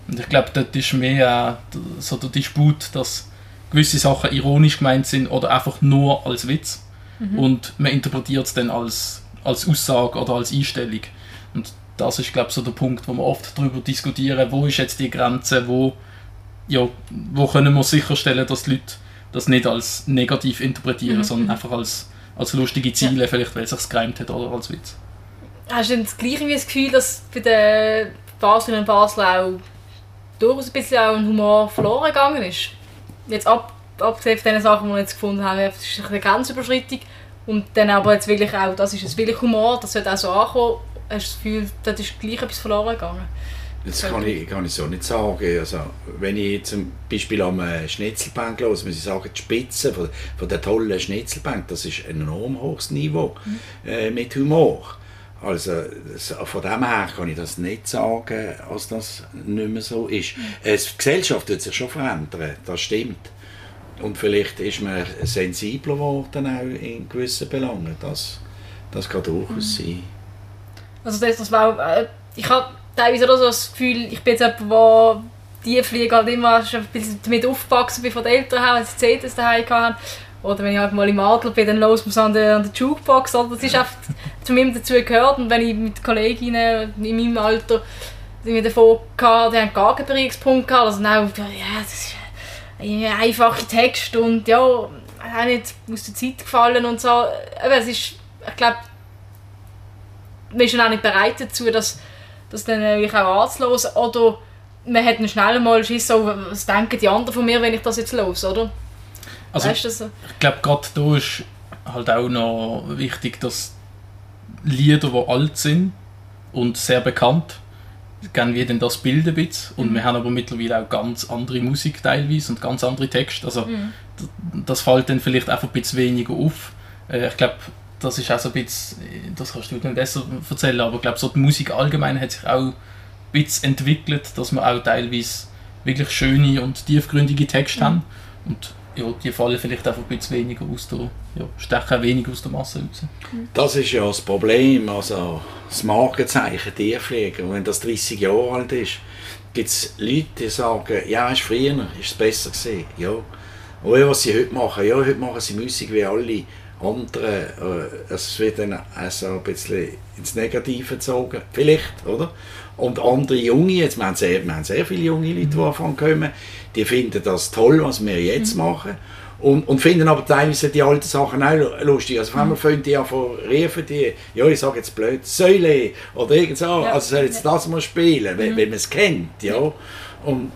Und ich glaube, dort ist mehr äh, so der Disput, dass gewisse Sachen ironisch gemeint sind oder einfach nur als Witz und man interpretiert es dann als, als Aussage oder als Einstellung. Und das ist, glaube ich, so der Punkt, wo wir oft darüber diskutieren, wo ist jetzt die Grenze, wo, ja, wo können wir sicherstellen, dass die Leute das nicht als negativ interpretieren, sondern einfach als, als lustige Ziele, vielleicht weil es sich gereimt hat oder? Als Witz.
Hast du denn das gleiche wie das Gefühl, dass bei den Baslerinnen und Basler auch durchaus ein bisschen auch ein Humor verloren gegangen ist? Jetzt ab, abgesehen von den Sachen, die wir jetzt gefunden haben, das ist eine Grenzüberschreitung. Und dann aber jetzt wirklich auch, das ist jetzt wirklich Humor, das sollte auch so ankommen. Hast du das Gefühl, dort ist gleich etwas verloren gegangen?
Das kann ich, kann ich so nicht sagen. Also, wenn ich zum Beispiel am äh, Schnitzelbank los, muss ich sagen, die Spitze von, von der tollen Schnitzelbank, das ist ein enorm hohes Niveau äh, mit Humor. Also das, von dem her kann ich das nicht sagen, als das nicht mehr so ist. Äh, die Gesellschaft wird sich schon verändern, das stimmt. Und vielleicht ist man sensibler geworden auch in gewissen Belangen. Das, das kann durchaus sein.
Also das, das war äh, ich habe teilweise auch so das Gefühl, ich bin jetzt jemand, der die Fliege halt immer ein bisschen damit aufgewachsen bin von den Eltern her, wenn sie CDs daheim hatten. Oder wenn ich halt mal im Adler bin, dann los muss an der, an der Jukebox. Oder? Das ist einfach zu mir dazu gehört. Und wenn ich mit Kolleginnen in meinem Alter die davon hatte, die haben gar keinen Berührungspunkt gehabt. Also nein, ja, das ist ein einfacher Text und ja, auch nicht aus der Zeit gefallen und so. Aber es ist, ich glaube, man ist dann auch nicht bereit dazu, das, das dann auch anzuhören. Oder man hat dann schnell mal Schiss, so, was denken die anderen von mir, wenn ich das jetzt los, oder?
Also,
weißt du so?
ich glaube, gerade da ist halt auch noch wichtig, dass Lieder, die alt sind und sehr bekannt, gehen wie denn das Bild ein bisschen. Und wir haben aber mittlerweile auch ganz andere Musik teilweise und ganz andere Texte. Also d- das fällt dann vielleicht einfach ein bisschen weniger auf. Äh, Ich glaube, das ist auch so ein bisschen, das kannst du dann besser erzählen, aber ich glaube, so die Musik allgemein hat sich auch ein bisschen entwickelt, dass wir auch teilweise wirklich schöne und tiefgründige Texte haben. Und ja, die fallen vielleicht einfach ein bisschen weniger aus der, ja, stechen weniger aus der Masse raus.
Das ist ja das Problem, also das Markenzeichen Tierpflege. Und wenn das 30 Jahre alt ist, gibt es Leute, die sagen, ja, ist früher, ist es besser gesehen. Ja. Und ja, was sie heute machen, ja, heute machen sie Musik wie alle anderen. Äh, Es wird dann also ein bisschen ins Negative gezogen, vielleicht, oder? Und andere Junge, jetzt, wir haben sehr, wir haben sehr viele junge Leute, die anfangen kommen, die finden das toll, was wir jetzt machen. Und, und finden aber teilweise die alten Sachen auch lu- lustig. Also, wenn man fängt die zu rufen, die, ja, ich sage jetzt blöd, Säule oder irgend so,
Ja.
also soll jetzt das mal spielen, wenn, wenn man es kennt, ja. Und,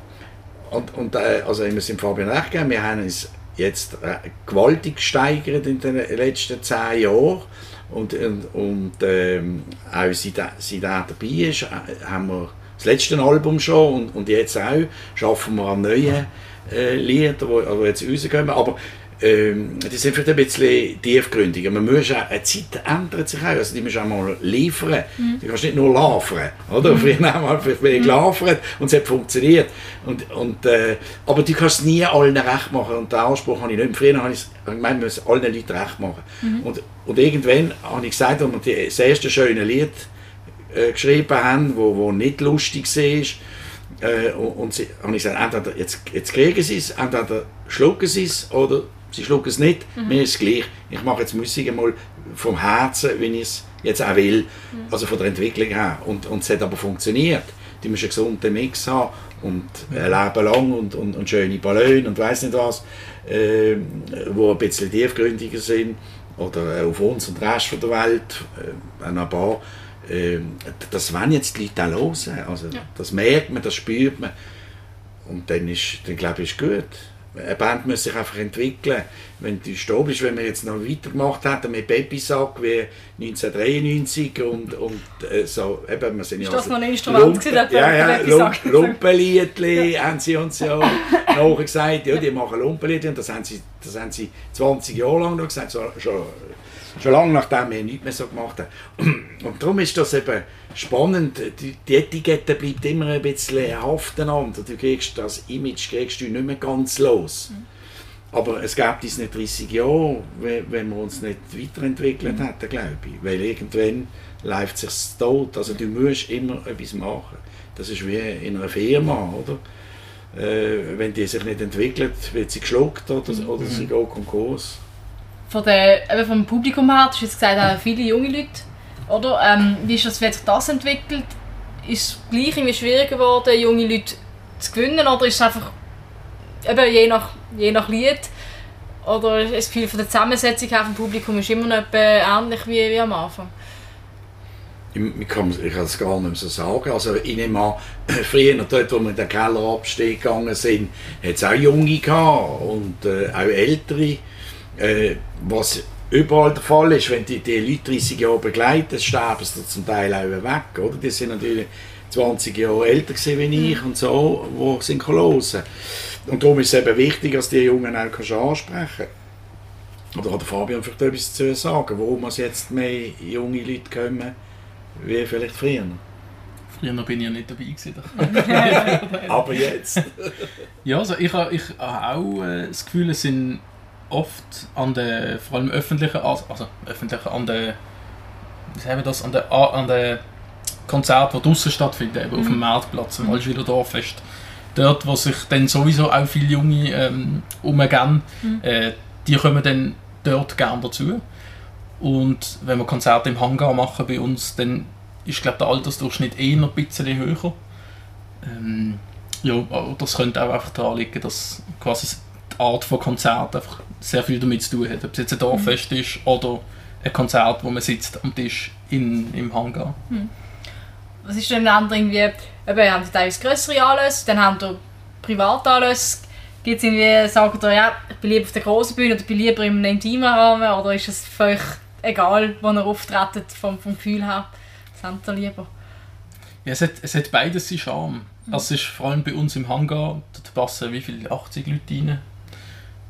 und, und äh, also ich muss dem Fabian recht geben, wir haben uns jetzt gewaltig gesteigert in den letzten zehn Jahren. Und, und, und ähm, auch seit, seit er dabei ist, äh, haben wir das letzte Album schon und, und jetzt auch, schaffen wir an neuen äh, Liedern, die die jetzt rauskommen. Aber ähm, die sind vielleicht ein bisschen tiefgründiger. Man muss auch, eine Zeit ändert sich auch, also die musst du auch mal liefern. Du kannst nicht nur laufen, oder? Früher haben wir einfach wenig gelaufen und es hat funktioniert. Und, und, äh, aber du kannst es nie allen recht machen und den Anspruch habe ich nicht. Früher habe ich gemeint, man muss allen Leuten recht machen. Und, und irgendwann habe ich gesagt, als wir das erste schöne Lied äh, geschrieben haben, wo, wo nicht lustig war, Äh, und, und sie, habe ich gesagt, entweder jetzt, jetzt kriegen sie es, entweder schlucken sie es oder sie schlucken es nicht.
Mhm.
Mir ist es gleich. Ich mache jetzt Musik einmal vom Herzen, wenn ich es jetzt auch will,
Mhm.
also von der Entwicklung her. Und, und es hat aber funktioniert. Die müssen einen gesunden Mix haben und ein Leben lang und, und, und schöne Ballone und weiß nicht was, äh, wo ein bisschen tiefgründiger sind oder auf uns und den Rest von der Welt, äh, ein paar. Äh, das wollen jetzt die Leute auch hören. Also, Das merkt man, das spürt man. Und dann, ist, dann glaube ich, ist gut. Eine Band muss sich einfach entwickeln. Wenn du stehen bist, wenn wir jetzt noch weitergemacht hätten mit Babysack wie 1993 und, und äh, so, eben, wir sind
Ist
ja
das noch ein Instrument gewesen,
ja, ja? Lump, Lumpenliedli haben sie uns ja nachher gesagt, ja, die machen Lumpenliedli und das haben sie, das haben sie 20 Jahre lang noch gesagt, so, schon, schon lange nachdem wir nichts mehr so gemacht haben. Und darum ist das eben spannend, die, die Etikette bleibt immer ein bisschen haften an. Du kriegst das Image kriegst du nicht mehr ganz los. Aber es gab es nicht 30 Jahre, wenn wenn wir uns nicht weiterentwickelt hätten, glaube ich. Weil irgendwann läuft es sich tot. Also du musst immer etwas machen. Das ist wie in einer Firma, oder? Äh, wenn die sich nicht entwickelt, wird sie geschluckt oder, oder sie geht Konkurs.
Von der, eben vom Publikum her, du hast jetzt gesagt, auch viele junge Leute, oder? Ähm, wie, ist das, wie hat sich das entwickelt? Ist es gleich irgendwie schwieriger geworden, junge Leute zu gewinnen, oder ist es einfach eben je nach, je nach Lied? Oder ist das Gefühl von der Zusammensetzung her vom Publikum ist immer noch ähnlich wie, wie am Anfang?
Ich, kann, es gar nicht mehr so sagen. Also ich nehme an, früher, dort, wo wir in den Kellerabstieg gegangen sind, hat es auch Junge gehabt und äh, auch Ältere. Äh, was überall der Fall ist, wenn die, die Leute 30 Jahre begleiten, sterben sie zum Teil auch weg. Oder? Die sind natürlich 20 Jahre älter gewesen wie ich und so, die sind hören. Und darum ist es eben wichtig, dass die Jungen auch kannst ansprechen kannst. Oder hat der Fabian vielleicht etwas zu sagen, warum es jetzt mehr junge Leute kommen, wie vielleicht früher?
Früher bin ich ja nicht dabei gewesen.
Aber jetzt.
Ja, also ich habe ich ha auch äh, das Gefühl, es sind oft an den, vor allem öffentlichen, also öffentlichen, an den, wie sagen wir das, an den, an den Konzerten, die draußen stattfinden, eben auf dem Marktplatz, am Waldschwiler Dorffest. Dort, wo sich dann sowieso auch viele Junge ähm, umgehen, äh, die kommen dann dort gerne dazu. Und wenn wir Konzerte im Hangar machen bei uns, dann ist glaube der Altersdurchschnitt eher ein bisschen höher. Ähm, ja, das könnte auch einfach daran liegen, dass quasi die Art von Konzert einfach sehr viel damit zu tun hat. Ob es jetzt ein Dorffest ist oder ein Konzert, wo man sitzt am Tisch in, im Hangar.
Was ist denn dann irgendwie, eben, ihr habt teilweise grössere Anlässe, dann habt ihr Privatanlässe. Gibt es irgendwie, sagt ihr, ja, ich bin lieber auf der grossen Bühne oder ich bin lieber einem intimen Rahmen oder ist es euch egal, wo ihr auftretet vom, vom Gefühl her? Was habt ihr lieber?
Ja, es, hat, es hat beides seinen Charme. Also es ist vor allem bei uns im Hangar, dort passen wie viele 80 Leute rein.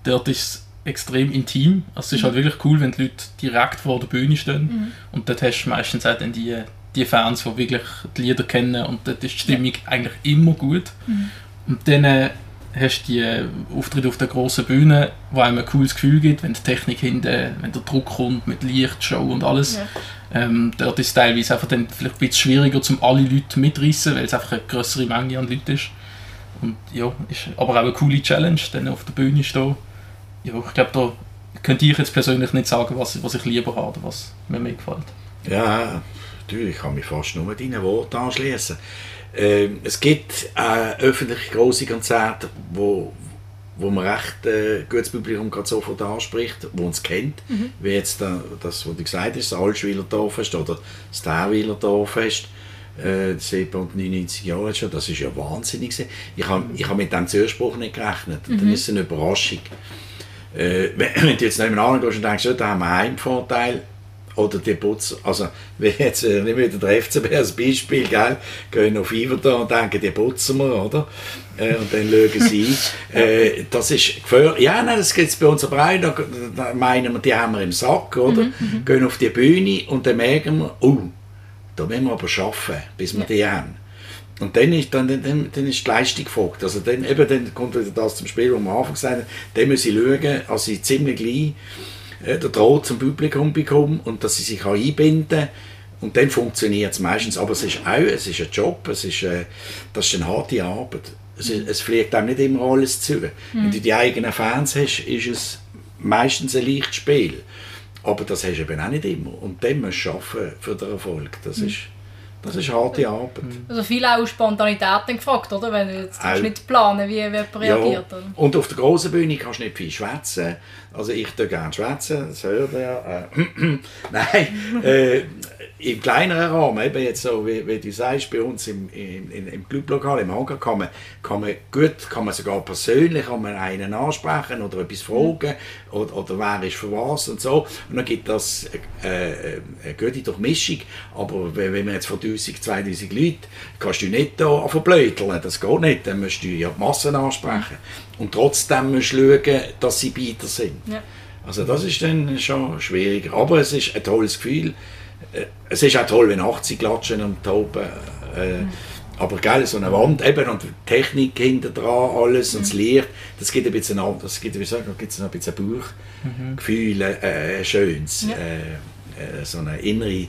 Dort ist es extrem intim. Also es ist halt wirklich cool, wenn die Leute direkt vor der Bühne stehen. Und dort hast du meistens auch dann die, die Fans, die wirklich die Lieder kennen und dort ist die Stimmung eigentlich immer gut. Und dann äh, hast du die äh, Auftritte auf der grossen Bühne, wo einem ein cooles Gefühl gibt, wenn die Technik hinten, wenn der Druck kommt mit Licht, Show und alles.
Ja.
Ähm, dort ist es teilweise einfach dann vielleicht ein bisschen schwieriger, um alle Leute mitreißen, weil es einfach eine größere Menge an Leuten ist. Und ja, ist aber auch eine coole Challenge, dann auf der Bühne stehen. Ja, ich glaube, da könnte ich jetzt persönlich nicht sagen, was, was ich lieber habe oder was mir mehr gefällt.
Ja, natürlich, ich kann mich fast nur deinen Worten anschließen. Ähm, es gibt äh, öffentliche große Konzerte, wo, wo man recht äh, gutes Publikum gerade sofort anspricht, wo uns kennt, wie jetzt da, das, was du gesagt hast, das Altschwiler Dorffest oder das Derwiler Dorffest. Äh, 97 Jahre schon, das ist ja wahnsinnig. gewesen. Ich habe ich hab mit dem Zuspruch nicht gerechnet. Dann ist es eine Überraschung. Äh, wenn, du jetzt nebenan gehst und denkst, ja, da haben wir einen Heimvorteil, oder die Putzer, also wenn jetzt, äh, nehmen wir wieder der FCB als Beispiel, gell, gehen auf Iverdon und denken, die putzen wir, oder? Äh, und dann schauen sie ein. Äh, das ist gefährlich. Ja, nein, das gibt es bei uns aber auch. Da, da meinen wir, die haben wir im Sack, oder? Gehen auf die Bühne und dann merken wir, oh, da müssen wir aber arbeiten, bis wir die haben. Und dann ist, dann, dann, dann ist die Leistung gefragt. Also dann, eben, dann kommt wieder das zum Spiel, was wir am Anfang gesagt haben, dann müssen sie schauen, dass sie ziemlich gleich äh, den Draht zum Publikum bekommen und dass sie sich auch einbinden Und dann funktioniert es meistens. Aber es ist auch es ist ein Job, es ist, äh, das ist eine harte Arbeit. Es, ist, es fliegt einem nicht immer alles zu. Wenn du die eigenen Fans hast, ist es meistens ein leichtes Spiel. Aber das hast du eben auch nicht immer. Und dann musst du arbeiten für den Erfolg. Das ist, das ist harte Arbeit.
Also viel auch Spontanität gefragt, oder? Wenn du jetzt kannst nicht planen, wie jemand reagiert. Oder?
Und auf der grossen Bühne kannst du nicht viel schwätzen. Also ich tue gerne schwätzen, das hört ihr. Äh, Nein, äh, im kleineren Rahmen, eben jetzt so, wie, wie du sagst, bei uns im, im, im- im Clublokal, im Hangar, kann man, kann man gut, kann man sogar persönlich kann man einen ansprechen oder etwas fragen oder, oder wer ist für was und so. Und dann gibt das äh, äh, eine gute Durchmischung. Aber wenn wenn man jetzt von 1000, 2000 Leuten, kannst du nicht da verblödeln, das geht nicht. Dann musst du ja die Massen ansprechen. Und trotzdem musst du schauen, dass sie beide sind.
Ja.
Also das ist dann schon schwieriger. Aber es ist ein tolles Gefühl. Äh, Es ist auch toll, wenn 80 klatschen und toben. Äh, Aber gell, so eine Wand eben und Technik hinter dran, alles und das Licht, das gibt ein bisschen an, das gibt, wie sagen, gibt ein bisschen Bauchgefühl, äh, ein schönes,
Ja.
äh, äh, so eine innere,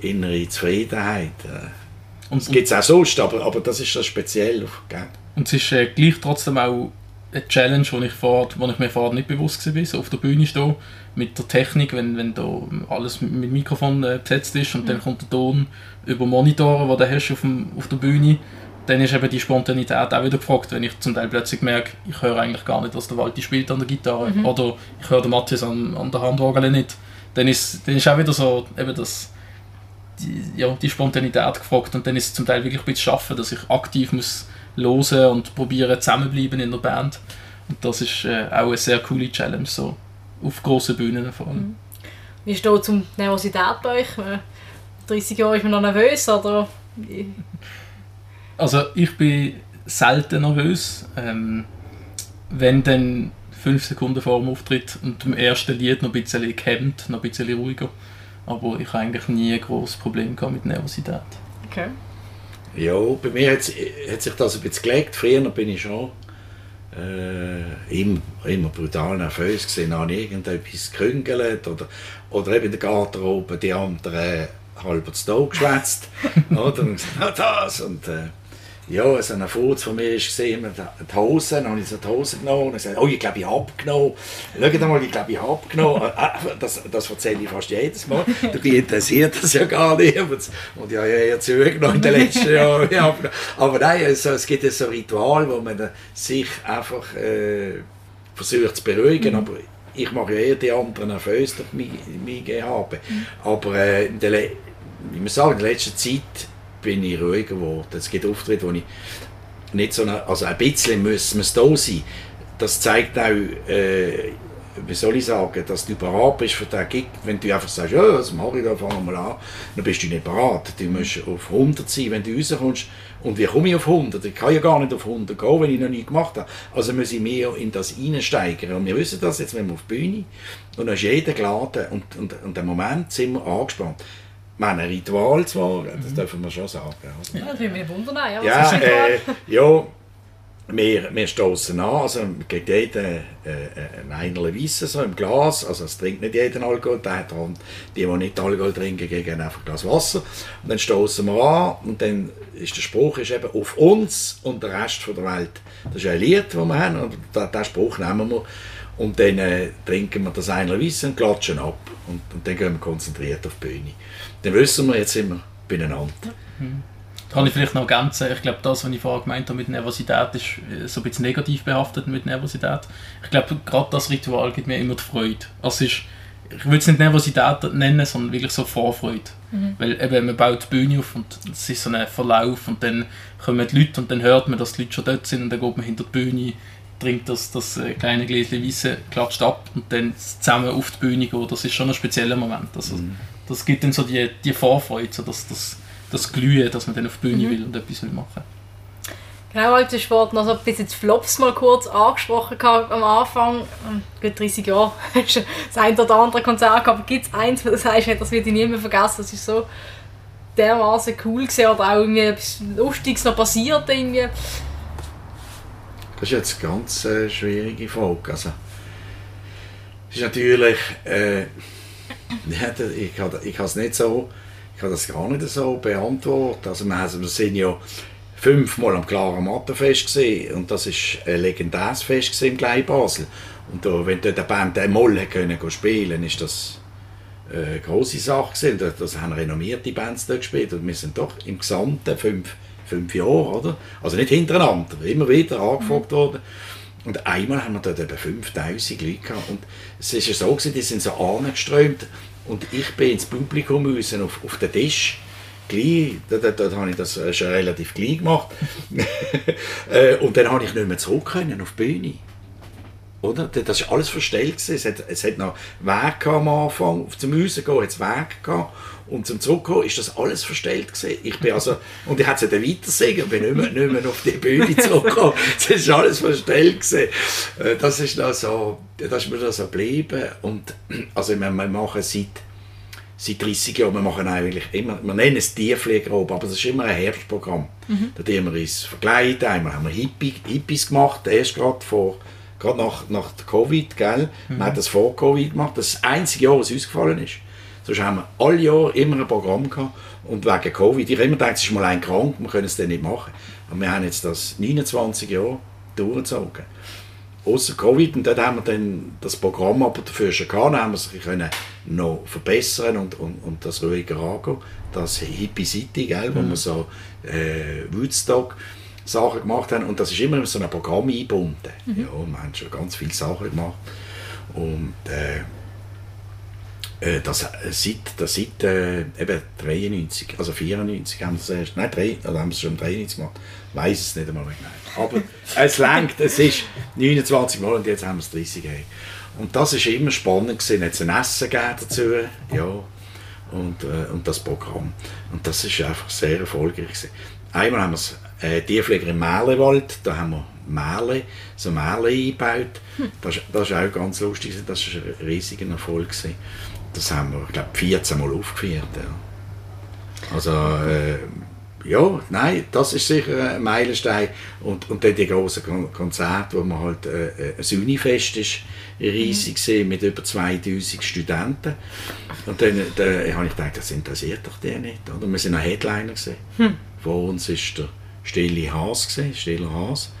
innere Zufriedenheit. Äh.
Und,
Das gibt es auch sonst, aber, aber das ist so speziell. Gell?
Und es ist äh, gleich trotzdem auch eine Challenge, wo ich, vor, wo ich mir vorher nicht bewusst war, so auf der Bühne stehen, mit der Technik, wenn, wenn da alles mit, mit Mikrofon äh, besetzt ist und dann kommt der Ton über Monitore, die du hast auf, dem, auf der Bühne, dann ist eben die Spontanität auch wieder gefragt, wenn ich zum Teil plötzlich merke, ich höre eigentlich gar nicht, was der Walti spielt an der Gitarre oder ich höre den Matthias an, an der Handorgel nicht, dann ist, dann ist auch wieder so eben das die, ja, die Spontanität gefragt und dann ist es zum Teil wirklich ein bisschen schaffen, dass ich aktiv muss hören und probieren zusammenbleiben in der Band und das ist äh, auch eine sehr coole Challenge so auf grossen Bühnen vor allem.
Wie steht es um Nervosität bei euch? Äh, 30 Jahre ist man noch nervös, oder?
Also ich bin selten nervös, ähm, wenn dann fünf Sekunden vor dem Auftritt und im ersten Lied noch ein bisschen gehemmt, noch ein bisschen ruhiger. Aber ich habe eigentlich nie ein grosses Problem mit Nervosität.
Okay.
Ja, bei mir hat, hat sich das ein bisschen gelegt. Früher bin ich schon äh, immer, immer brutal nervös gewesen. Ich irgendetwas geküngelt oder, oder eben in der Garderobe die anderen halb zu Tod geschwätzt. oder? Und gesagt, «Ah, das und äh, ja, so ein Furz von mir ist gesehen, die Hose, dann habe ich so die Hose genommen und gesagt, oh, ich glaube, ich habe abgenommen. Schaut mal, ich glaube, ich habe abgenommen. Ah, Das, das erzähle ich fast jedes Mal. Dabei interessiert das ja gar nicht. Und ich habe ja eher zugenommen in den letzten Jahren. Ich habe. Aber nein, also, es gibt so ein Ritual, wo man sich einfach äh, versucht zu beruhigen. Aber ich mache ja eher die anderen nervös durch mich, mich haben. Aber äh, in der, wie man sagen, in der letzten Zeit bin ich ruhiger geworden. Es gibt Auftritte, wo ich nicht so eine, also ein bisschen muss man da sein. Das zeigt auch, äh, wie soll ich sagen, dass du bereit bist für den Gig. Wenn du einfach sagst, ja, was mache ich da, fangen wir an, dann bist du nicht bereit. Du musst auf 100 sein, wenn du rauskommst. Und wie komme ich auf 100? Ich kann ja gar nicht auf 100 gehen, wenn ich noch nie gemacht habe. Also muss ich mehr in das reinsteigern. Und wir wissen das jetzt, wenn wir auf die Bühne und dann ist jeder geladen und, und, und im Moment sind wir angespannt. Ein Ritual zwar, das dürfen wir schon sagen. oder?
Ja, das würde mich wundern. Ja,
Ja, äh, ja wir, wir stoßen an, also gibt jeder äh, äh, ein Einerle Weisse so im Glas, also es trinkt nicht jeder Alkohol, darum, die, die nicht Alkohol trinken, geben einfach ein Glas Wasser und dann stoßen wir an und dann ist der Spruch ist eben auf uns und den Rest von der Welt. Das ist ein Lied, das wir haben und diesen Spruch nehmen wir und dann äh, trinken wir das Einerle Weisse und klatschen ab und, und dann gehen wir konzentriert auf die Bühne. Dann wissen wir, jetzt sind wir beieinander.
Da kann ich vielleicht noch ergänzen, ich glaube, das, was ich vorher gemeint habe mit Nervosität, ist äh, so ein bisschen negativ behaftet mit Nervosität. Ich glaube, gerade das Ritual gibt mir immer die Freude. Also ist, ich würde es nicht Nervosität nennen, sondern wirklich so Vorfreude. Weil eben, man baut die Bühne auf und es ist so ein Verlauf und dann kommen die Leute und dann hört man, dass die Leute schon dort sind und dann geht man hinter die Bühne, trinkt das, das äh, kleine Gläschen Weisse, klatscht ab und dann zusammen auf die Bühne gehen. Das ist schon ein spezieller Moment. Also, Das gibt dann so die, die Vorfreude, so das, das, das Glühen, dass man dann auf die Bühne will und etwas will machen.
Genau, als Sport noch so ein bisschen die Flops mal kurz angesprochen am Anfang. Ähm, Gut 30 Jahre hast du das ein oder andere Konzert gehabt, aber gibt es eins, wo du sagst, das werde ich nie mehr vergessen, das ist so dermaßen cool gewesen oder auch irgendwie etwas Lustiges noch passiert irgendwie.
Das ist jetzt eine ganz äh, schwierige Frage. Also, ist natürlich, äh, ich habe ich nicht so, kann das gar nicht so beantworten. Also wir, also sind ja fünfmal am klaren Mattenfest gesehen und das ist ein legendäres Fest im Glei Basel. Und da, wenn dort eine Band einmal können spielen, ist das eine große Sache gewesen. Das haben renommierte Bands dort gespielt und wir sind doch im Gesamten fünf, fünf Jahre, oder? Also nicht hintereinander, immer wieder angefragt mhm. worden. Und einmal haben wir dort eben 5000 Leute gehabt. Und es ist ja so gewesen, die sind so angeströmt und ich bin ins Publikum müssen auf, auf den Tisch. Gleich, dort, dort, dort habe ich das schon relativ gleich gemacht. Äh, und dann habe ich nicht mehr zurück können auf die Bühne. Oder? Das war alles verstellt. Es hat, es hat noch Weg am Anfang. Zum Rausgehen hat es Weg gehabt. Und zum Zurückkommen ist das alles verstellt gewesen. Ich bin also, und ich hätte dann weitersingen, bin nicht mehr, nicht mehr auf die Bühne zurückgekommen. Es ist alles verstellt gewesen. Äh, das ist noch so, das ist mir so geblieben. Und, also wir, wir machen seit, seit 30 Jahren, wir machen eigentlich immer, wir nennen es Tierpflegerob, aber es ist immer ein Herbstprogramm. Mhm. Da haben wir uns verkleidet, einmal haben wir Hippie, Hippies gemacht, erst gerade vor gerade nach, nach Covid, gell? Mhm. Man hat das vor Covid gemacht. Das ist das einzige Jahr, was uns gefallen ist. Sonst haben wir alle Jahre immer ein Programm gehabt. Und wegen Covid, ich habe immer gedacht, es ist mal ein krank, wir können es dann nicht machen. Aber wir haben jetzt das 29 Jahre durchgezogen. Außer Covid, und dort haben wir dann das Programm aber dafür schon gehabt, haben wir es können noch verbessern und, und, und das ruhiger angehen. Das Hippie City, gell, wo mhm. wir so äh, Woodstock Sachen gemacht haben. Und das ist immer in so ein Programm eingebunden. Mhm. Ja, wir haben schon ganz viele Sachen gemacht. Und äh, äh das, seit, das seit äh, eben 93, also 94 haben wir es erst, nein, 3, also haben wir es schon 93 gemacht. Ich weiß es nicht einmal genau. Aber es langt, es ist 29 Mal und jetzt haben wir es 30 Jahre. Und das war immer spannend gewesen. Jetzt ein Essen dazu, ja, und, äh, und das Programm. Und das ist einfach sehr erfolgreich gewesen. Einmal haben wir es äh, Tierpfleger im Merlewald, da haben wir Merle, so Merle eingebaut. Hm. Das, das ist auch ganz lustig, das war ein riesiger Erfolg. Gewesen. Das haben wir, glaube 14 Mal aufgeführt. Ja. Also, äh, ja, nein, das ist sicher ein Meilenstein. Und, und dann die großen Konzerte, wo man halt äh, ein Unifest ist, riesig mhm. mit über 2000 Studenten. Und dann, dann habe ich gedacht, das interessiert doch die nicht. Oder? Wir sind ein Headliner. Gewesen. Hm. Vor uns ist der Stille Haas gesehen, Stiller Haas.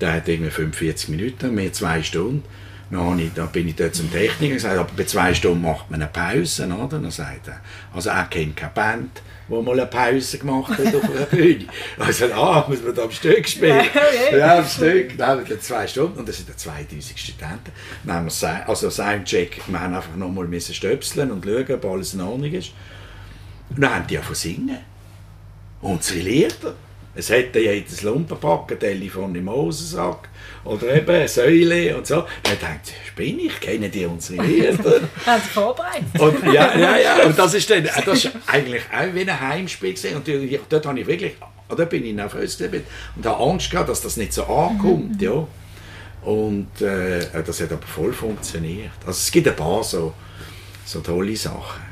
Der hat irgendwie 45 Minuten, mehr zwei Stunden. Dann, ich, dann bin ich dort zum Techniker und gesagt, aber bei zwei Stunden macht man eine Pause, oder? Dann sagt er, also er kennt keine Band, wo mal eine Pause gemacht hat auf einer Bühne. Dann sagt ah, muss man da am Stück spielen? ja, am Stück. Dann haben wir zwei Stunden und das sind 2000 Studenten. Dann haben wir, also Soundcheck, wir haben einfach nochmal stöpseln und schauen, ob alles in Ordnung ist. Und dann haben die ja singen. Unsere Lieder. Es hätte ja jedes Lumpenpack, Telefon im Hosensack oder eben eine Säule und so. Dann denkt spinne ich, kenne die unsere Lieder.
Haben sie vorbereitet.
Und, ja, ja, ja, und das ist dann, das ist eigentlich auch wie ein Heimspiel gewesen. Und dort habe ich wirklich, da bin ich nervös und habe Angst gehabt, dass das nicht so ankommt, mhm. ja. Und äh, das hat aber voll funktioniert. Also es gibt ein paar so, so tolle Sachen.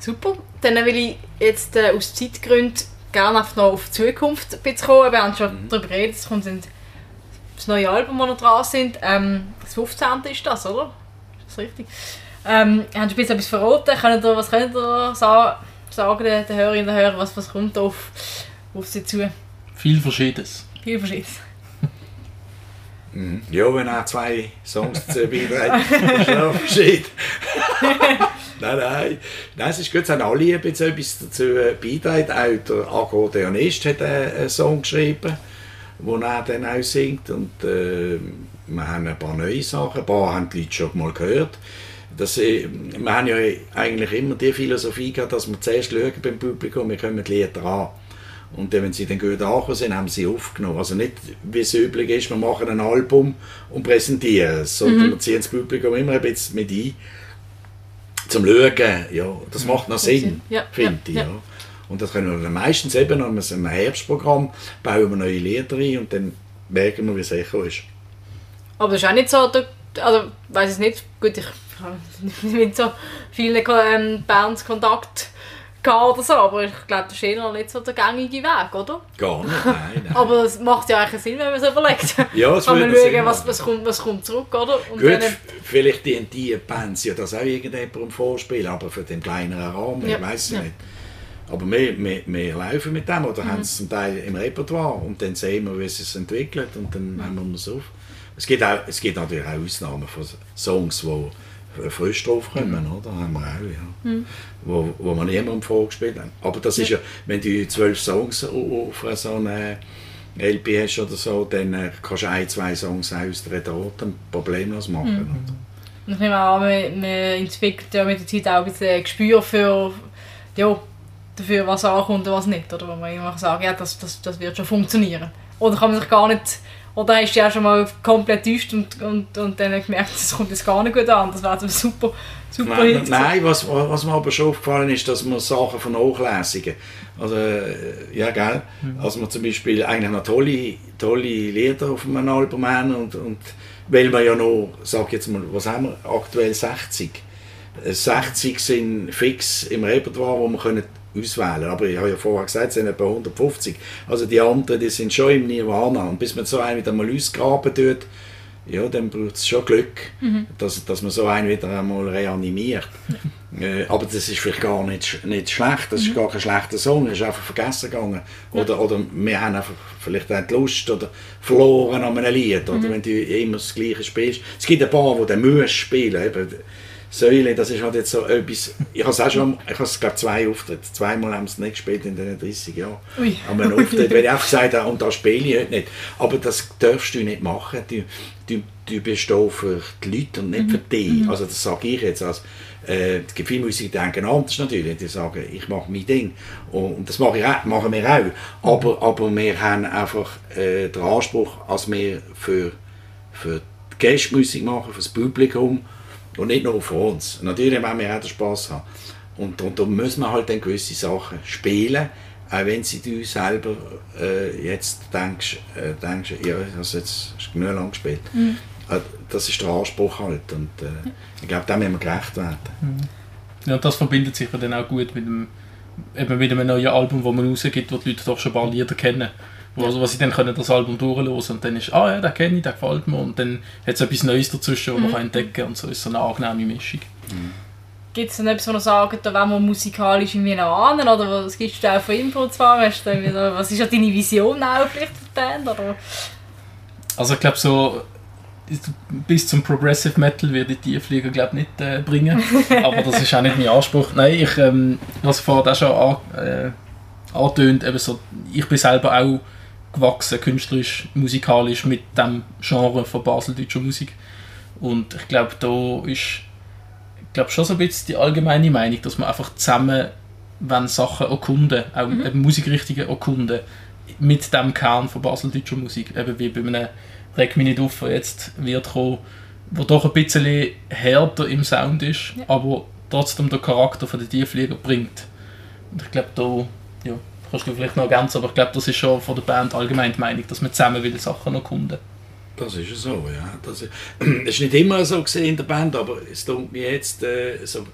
Super. Dann will ich jetzt äh, aus Zeitgründen gerne noch auf die Zukunft ein bisschen kommen. Wir haben schon mhm. darüber geredet, es kommt das neue Album, das noch dran sind. Ähm, das 15. ist das, oder? Ist das richtig? Ähm, haben Sie etwas verraten? Können ihr, was könnt ihr sagen, sagen den, den Hörerinnen und Hörern, was, was kommt auf, auf Sie zu?
Viel Verschiedenes.
Viel Verschiedenes.
Mhm. Ja, wenn er zwei Songs dazu beiträgt, ist es auch Verschied. nein, nein. Nein, es ist gut, es haben alle etwas dazu beitragen. Auch der Akkordeonist hat einen Song geschrieben, den er dann auch singt. Und äh, wir haben ein paar neue Sachen, ein paar haben die Leute schon mal gehört. Das, äh, wir haben ja eigentlich immer die Philosophie gehabt, dass wir zuerst schauen beim Publikum, wir kommen die Lieder an. Und wenn sie dann gut angekommen sind, haben sie aufgenommen. Also nicht, wie es üblich ist, wir machen ein Album und präsentieren es, sondern mhm. wir ziehen das Publikum immer ein bisschen mit ein zum Schauen, ja, das macht noch Sinn, ja, finde ich. Ja. ja. Und das können wir dann meistens eben an einem Herbstprogramm bauen wir neue Lieder ein und dann merken wir, wie es Echo ist.
Aber das ist auch nicht so, also ich weiß es nicht, gut, ich habe mit so vielen ähm, Bands Kontakt gehabt oder so, aber ich glaube, das ist eher noch nicht so der gängige Weg, oder?
Gar nicht, nein. nein.
Aber es macht ja eigentlich Sinn, wenn man es überlegt.
Ja, es
Kann man schauen, was, was, kommt, was kommt zurück, oder? Und
Gut,
dann-
vielleicht die die Bands ja das auch irgendjemandem vorspielen, aber für den kleineren Rahmen,
Ja,
ich weiß es
ja.
nicht. Aber wir, wir, wir laufen mit dem oder
Mhm.
haben es zum Teil im Repertoire und dann sehen wir, wie es sich entwickelt und dann nehmen wir es auf. Es gibt, auch, es gibt natürlich auch Ausnahmen von Songs, die frisch drauf kommen,
Mhm.
oder? Haben wir auch, ja. Wo, wo wir niemandem vorgespielt haben. Aber das ist ja, wenn du zwölf Songs au- auf so eine LP hast oder so, dann äh, kannst du ein, zwei Songs aus der Daten problemlos machen.
Mhm.
oder?
Und ich nehme an, man, man entwickelt ja mit der Zeit auch ein Gespür für, ja, dafür, was ankommt und was nicht. Oder wo man immer sagen ja, das, das, das wird schon funktionieren. Oder kann man sich gar nicht, oder hast du ja schon mal komplett täuscht und, und, und dann gemerkt, das kommt jetzt gar nicht gut an. Das wäre ein super, super
Nein,
Hit.
nein was, was mir aber schon aufgefallen ist, dass man Sachen vernachlässigen. Also, äh, ja, gell? Also, wir zum Beispiel eigentlich noch tolle, tolle Lieder auf einem Album haben und, und weil wir ja noch, sag jetzt mal, was haben wir, aktuell 60. Äh, 60 sind fix im Repertoire, wo wir können auswählen Aber ich habe ja vorher gesagt, es sind etwa 150. Also die anderen, die sind schon im Nirvana. Und bis man so einen wieder mal ausgraben tut, ja, dann braucht es schon Glück, dass, dass man so einen wieder einmal reanimiert. Äh, aber das ist vielleicht gar nicht, nicht schlecht, das ist gar kein schlechter Song, das ist einfach vergessen gegangen. Oder, oder wir haben einfach vielleicht auch die Lust oder verloren an einem Lied, oder wenn du immer das Gleiche spielst. Es gibt ein paar, die den musst spielen. Eben, Säule, das ist halt jetzt so etwas, ich habe es auch schon, ich habe glaube zwei Auftritte, zweimal haben sie es nicht gespielt in den 30 Jahren.
Ui.
An einem Auftritt, weil ich einfach gesagt habe, und das spiele ich heute nicht. Aber das darfst du nicht machen, du, du, du bist da für die Leute und nicht für dich. Also das sage ich jetzt als, äh, es gibt viele Musiker, die denken anders natürlich, die sagen, ich mache mein Ding. Und, und das mache ich auch, machen wir auch. Aber, aber wir haben einfach äh, den Anspruch, als wir für, für die Gäste Musik machen, für das Publikum, und nicht nur für uns. Natürlich wollen wir auch den Spass haben. Und, und da müssen wir halt dann gewisse Sachen spielen, auch wenn sie du selber äh, jetzt denkst, äh, denkst ja, ich habe jetzt hast genug lang gespielt. Äh, Das ist der Anspruch halt. Und äh, ich glaube, dem müssen wir gerecht werden.
Ja, und das verbindet sich ja dann auch gut mit dem, eben mit einem neuen Album, das man rausgibt, wo die Leute doch schon ein paar Lieder kennen. Wo, also, was sie dann können das Album durchhören und dann ist, ah ja, den kenne ich, der gefällt mir und dann hat es etwas Neues dazwischen, das man kann entdecken kann und so ist so eine angenehme Mischung.
Gibt es denn etwas, wo ihr sagt, da wollen wir musikalisch irgendwie noch ahnen? Oder was gibst du auch für? Hast du da wieder, was ist ja deine Vision auch vielleicht für die Band? Oder?
Also ich glaube so, bis zum Progressive Metal werde ich die Flieger glaube nicht äh, bringen, aber das ist auch nicht mein Anspruch. Nein, ich ähm, habe es vorher auch schon an, äh, angetönt, eben so, ich bin selber auch gewachsen, künstlerisch, musikalisch mit dem Genre von baseldeutscher Musik. Und ich glaube, da ist ich glaube schon so ein bisschen die allgemeine Meinung, dass man einfach zusammen, wenn Sachen erkunden, auch eben Musikrichtungen erkunden, mit dem Kern von baseldeutscher Musik, eben wie bei einem Reg mich nicht auf, der jetzt wird kommen, wo doch ein bisschen härter im Sound ist, aber trotzdem den Charakter von der Tiefflieger bringt. Und ich glaube, da ja, kannst du vielleicht noch ergänzen, aber ich glaube, das ist schon von der Band allgemein die Meinung, dass man zusammen will Sachen erkunden.
Das ist so, ja. Das ist, das ist nicht immer so gesehen in der Band, aber es tut mir jetzt äh, so.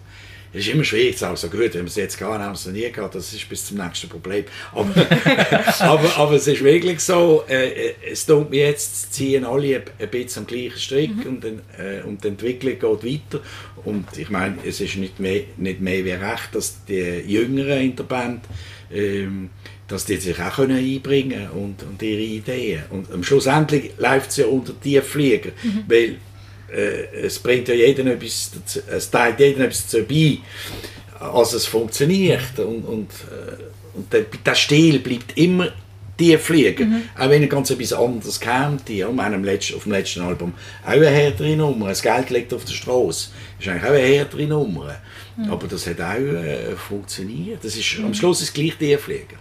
Es ist immer schwierig zu sagen, so gut, wenn wir es jetzt gar haben, haben wir es noch nie gehabt, das ist bis zum nächsten Problem. Aber, aber, aber es ist wirklich so, äh, es tut mir jetzt, ziehen alle ein, bisschen am gleichen Strick und, dann, äh, und die Entwicklung geht weiter. Und ich meine, es ist nicht mehr, nicht mehr wie recht, dass die Jüngeren in der Band ähm, dass die sich auch können einbringen und, und ihre Ideen. Und am schlussendlich läuft es ja unter Tiefflieger, weil äh, es bringt ja jedem etwas, dazu, es teilt jedem etwas dazu bei, als es funktioniert. Und, und, äh, und der, der Stil bleibt immer Tiefflieger. Auch wenn er ganz etwas anderes. Ja, wir haben am letzten, auf dem letzten Album auch eine härtere Nummer. Das Geld liegt auf der Straße. Das ist eigentlich auch eine härtere Nummer. Aber das hat auch äh, funktioniert. Das ist, Am Schluss ist es gleich Tiefflieger.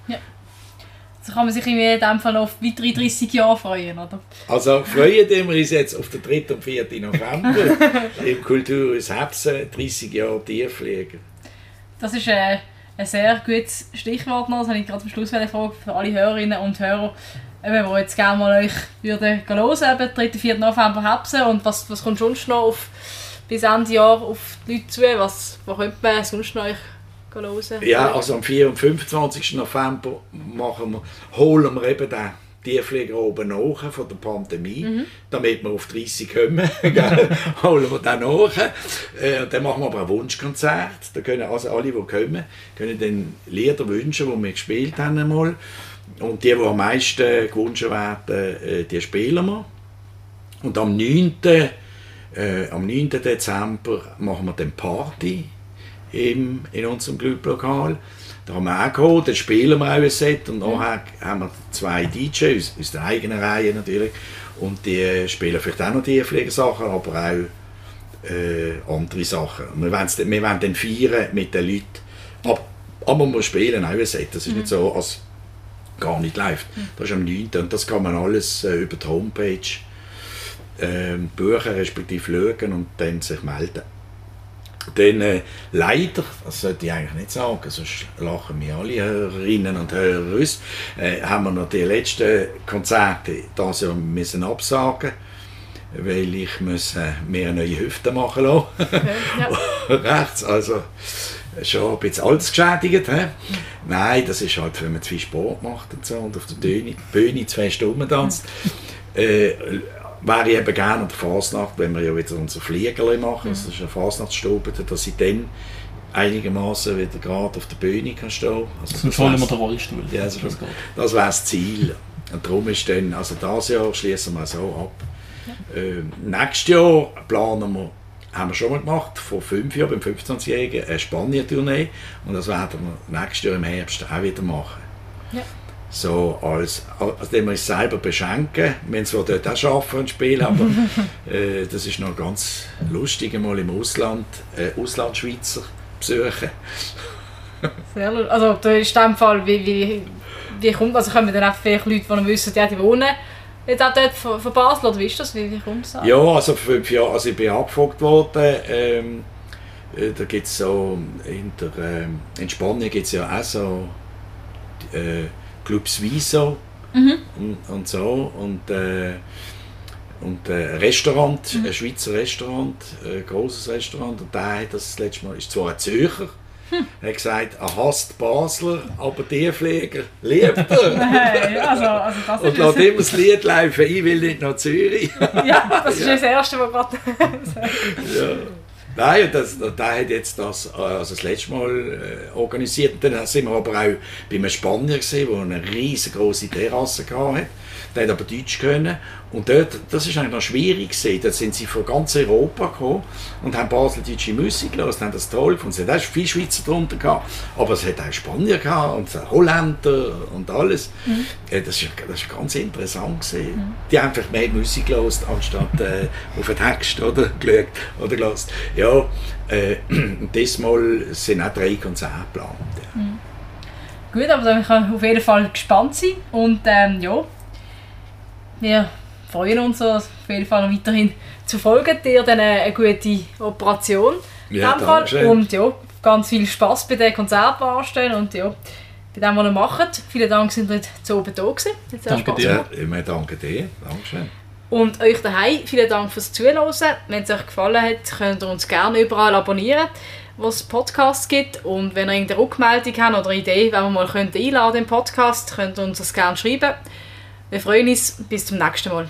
Also kann man sich in dem Fall auf weitere 30 Jahre freuen, oder?
Also freuen wir uns jetzt auf den 3. und 4. November im Kulturhaus Hebsen, 30 Jahre Tiefflieger.
Das ist äh, ein sehr gutes Stichwort noch. Das habe ich gerade am Schluss eine Frage für alle Hörerinnen und Hörer, eben, die jetzt gerne mal euch würden hören, eben 3. 4. November Hebsen. Und was, was kommt sonst noch auf, bis Ende Jahr auf die Leute zu? Was, wo könnte man sonst noch euch hören?
Ja, also am 4. und 25. November machen wir, holen wir eben den Tiefflieger oben nach von der Pandemie, damit wir auf 30 kommen. holen wir den nach. Äh, und dann machen wir aber ein Wunschkonzert. Da können also alle, die kommen, können dann Lieder wünschen, die wir gespielt haben einmal. Und die, die am meisten gewünscht werden, äh, die spielen wir. Und am 9. Äh, am 9. Dezember machen wir dann Party im, in unserem Clublokal. Da haben wir auch geholt, dann spielen wir auch ein Set und nachher haben wir zwei DJs aus der eigenen Reihe natürlich und die spielen vielleicht auch noch die Fliegersachen, aber auch äh, andere Sachen. Und Wir wollen, wir wollen dann feiern mit den Leuten, aber, aber man muss spielen auch ein Set, das ist nicht so, als gar nicht läuft. Das ist am 9. und das kann man alles äh, über die Homepage ähm, buchen respektive schauen und dann sich melden. Dann äh, leider, das sollte ich eigentlich nicht sagen, sonst lachen mir alle Hörerinnen und Hörer aus, äh, haben wir noch die letzten Konzerte dieses Jahr müssen absagen weil ich muss, äh, mir eine neue Hüfte machen lassen.
Ja.
Rechts, also schon ein bisschen altersgeschädigt. He? Nein, das ist halt, wenn man zu viel Sport macht und so und auf der Bühne, Bühne zwei Stunden tanzt. äh, wäre ich eben gerne an der Fasnacht, wenn wir ja wieder unser Fliegerli machen, das ist eine Fasnachtsstube, dass ich dann einigermaßen wieder gerade auf der Bühne kann stehen. Also
holen wir
wär's-
den Rollstuhl.
ja, das,
das
das wäre das Ziel. Und darum ist dann, also dieses Jahr schließen wir so ab. Ähm, nächstes Jahr planen wir, haben wir schon mal gemacht, vor fünf Jahren, beim 15-Jährigen, eine Spanien-Tournee. Und das werden wir nächstes Jahr im Herbst auch wieder machen.
Ja.
So, als, als dem wir uns selber beschenken. Wir zwar dort auch arbeiten und spielen, aber äh, das ist noch ganz lustig, mal im Ausland, äh, Auslandschweizer besuchen.
Sehr lustig. Also da ist in dem Fall, wie, wie, wie kommt, also kommen dann auch vielleicht Leute, die wissen, die wohnen jetzt auch dort von, von Basel, oder wie ist das, wie, wie kommt das?
Ja, also vor fünf Jahren, also ich bin angefragt worden, ähm, äh, da gibt es so, in, der, ähm, in Spanien gibt es ja auch so äh, Club Suizo und, und so und, äh, und äh, ein Restaurant, ein Schweizer Restaurant, ein großes Restaurant und der hat das letzte Mal, ist zwar ein Zürcher, er hat gesagt, er hasst Basler, aber Tierpfleger liebt er.
Nein, also, also das
Und lass immer das Lied laufen, ich will nicht nach Zürich.
ja, das ist das Erste, was gerade...
Ja. Nein, das, der hat jetzt das, äh, also das letzte Mal äh, organisiert. Und dann sind wir aber auch bei einem Spanier gesehen, der eine riesengroße Terrasse hatte. Der hat aber Deutsch können. Und dort, das ist eigentlich noch schwierig gewesen. Dort sind sie von ganz Europa gekommen und haben baseldeutsche Musik gehört, haben das toll gefunden. Es hat auch viele Schweizer drunter gehabt, aber es hat auch Spanier gehabt und Holländer und alles. Äh, Das ist, das ist ganz interessant gewesen. Die haben einfach mehr Musik gehört, anstatt äh, auf den Text oder, geschaut oder. Ja, äh, und diesmal sind auch drei Konzerte geplant. Ja.
Gut, aber dann können wir auf jeden Fall gespannt sein und ähm, ja, wir freuen uns auf jeden Fall weiterhin zu folgen. Dir dann eine, gute Operation.
Ja,
Fall. Und ja, ganz viel Spaß bei den Konzerten anstellen und ja, bei dem, was ihr macht. Vielen Dank, sind ihr zu oben da gewesen.
Danke dir.
Ja, wir danken dir. Dankeschön.
Und euch daheim vielen Dank fürs Zuhören. Wenn es euch gefallen hat, könnt ihr uns gerne überall abonnieren, wo es Podcasts gibt. Und wenn ihr irgendeine Rückmeldung habt oder Idee, wenn wir mal könnt einladen im Podcast, könnt ihr uns das gerne schreiben. Wir freuen uns. Bis zum nächsten Mal.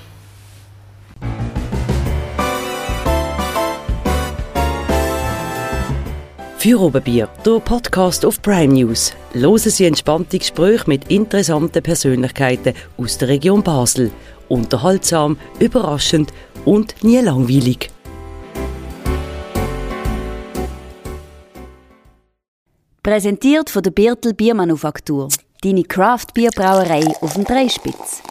Für Oberbier, der Podcast auf Prime News. Hören Sie entspannte Gespräche mit interessanten Persönlichkeiten aus der Region Basel. Unterhaltsam, überraschend und nie langweilig.
Präsentiert von der Birtel Biermanufaktur. Deine Craft Bierbrauerei auf dem Dreispitz.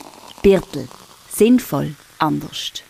Birtel. Sinnvoll anders.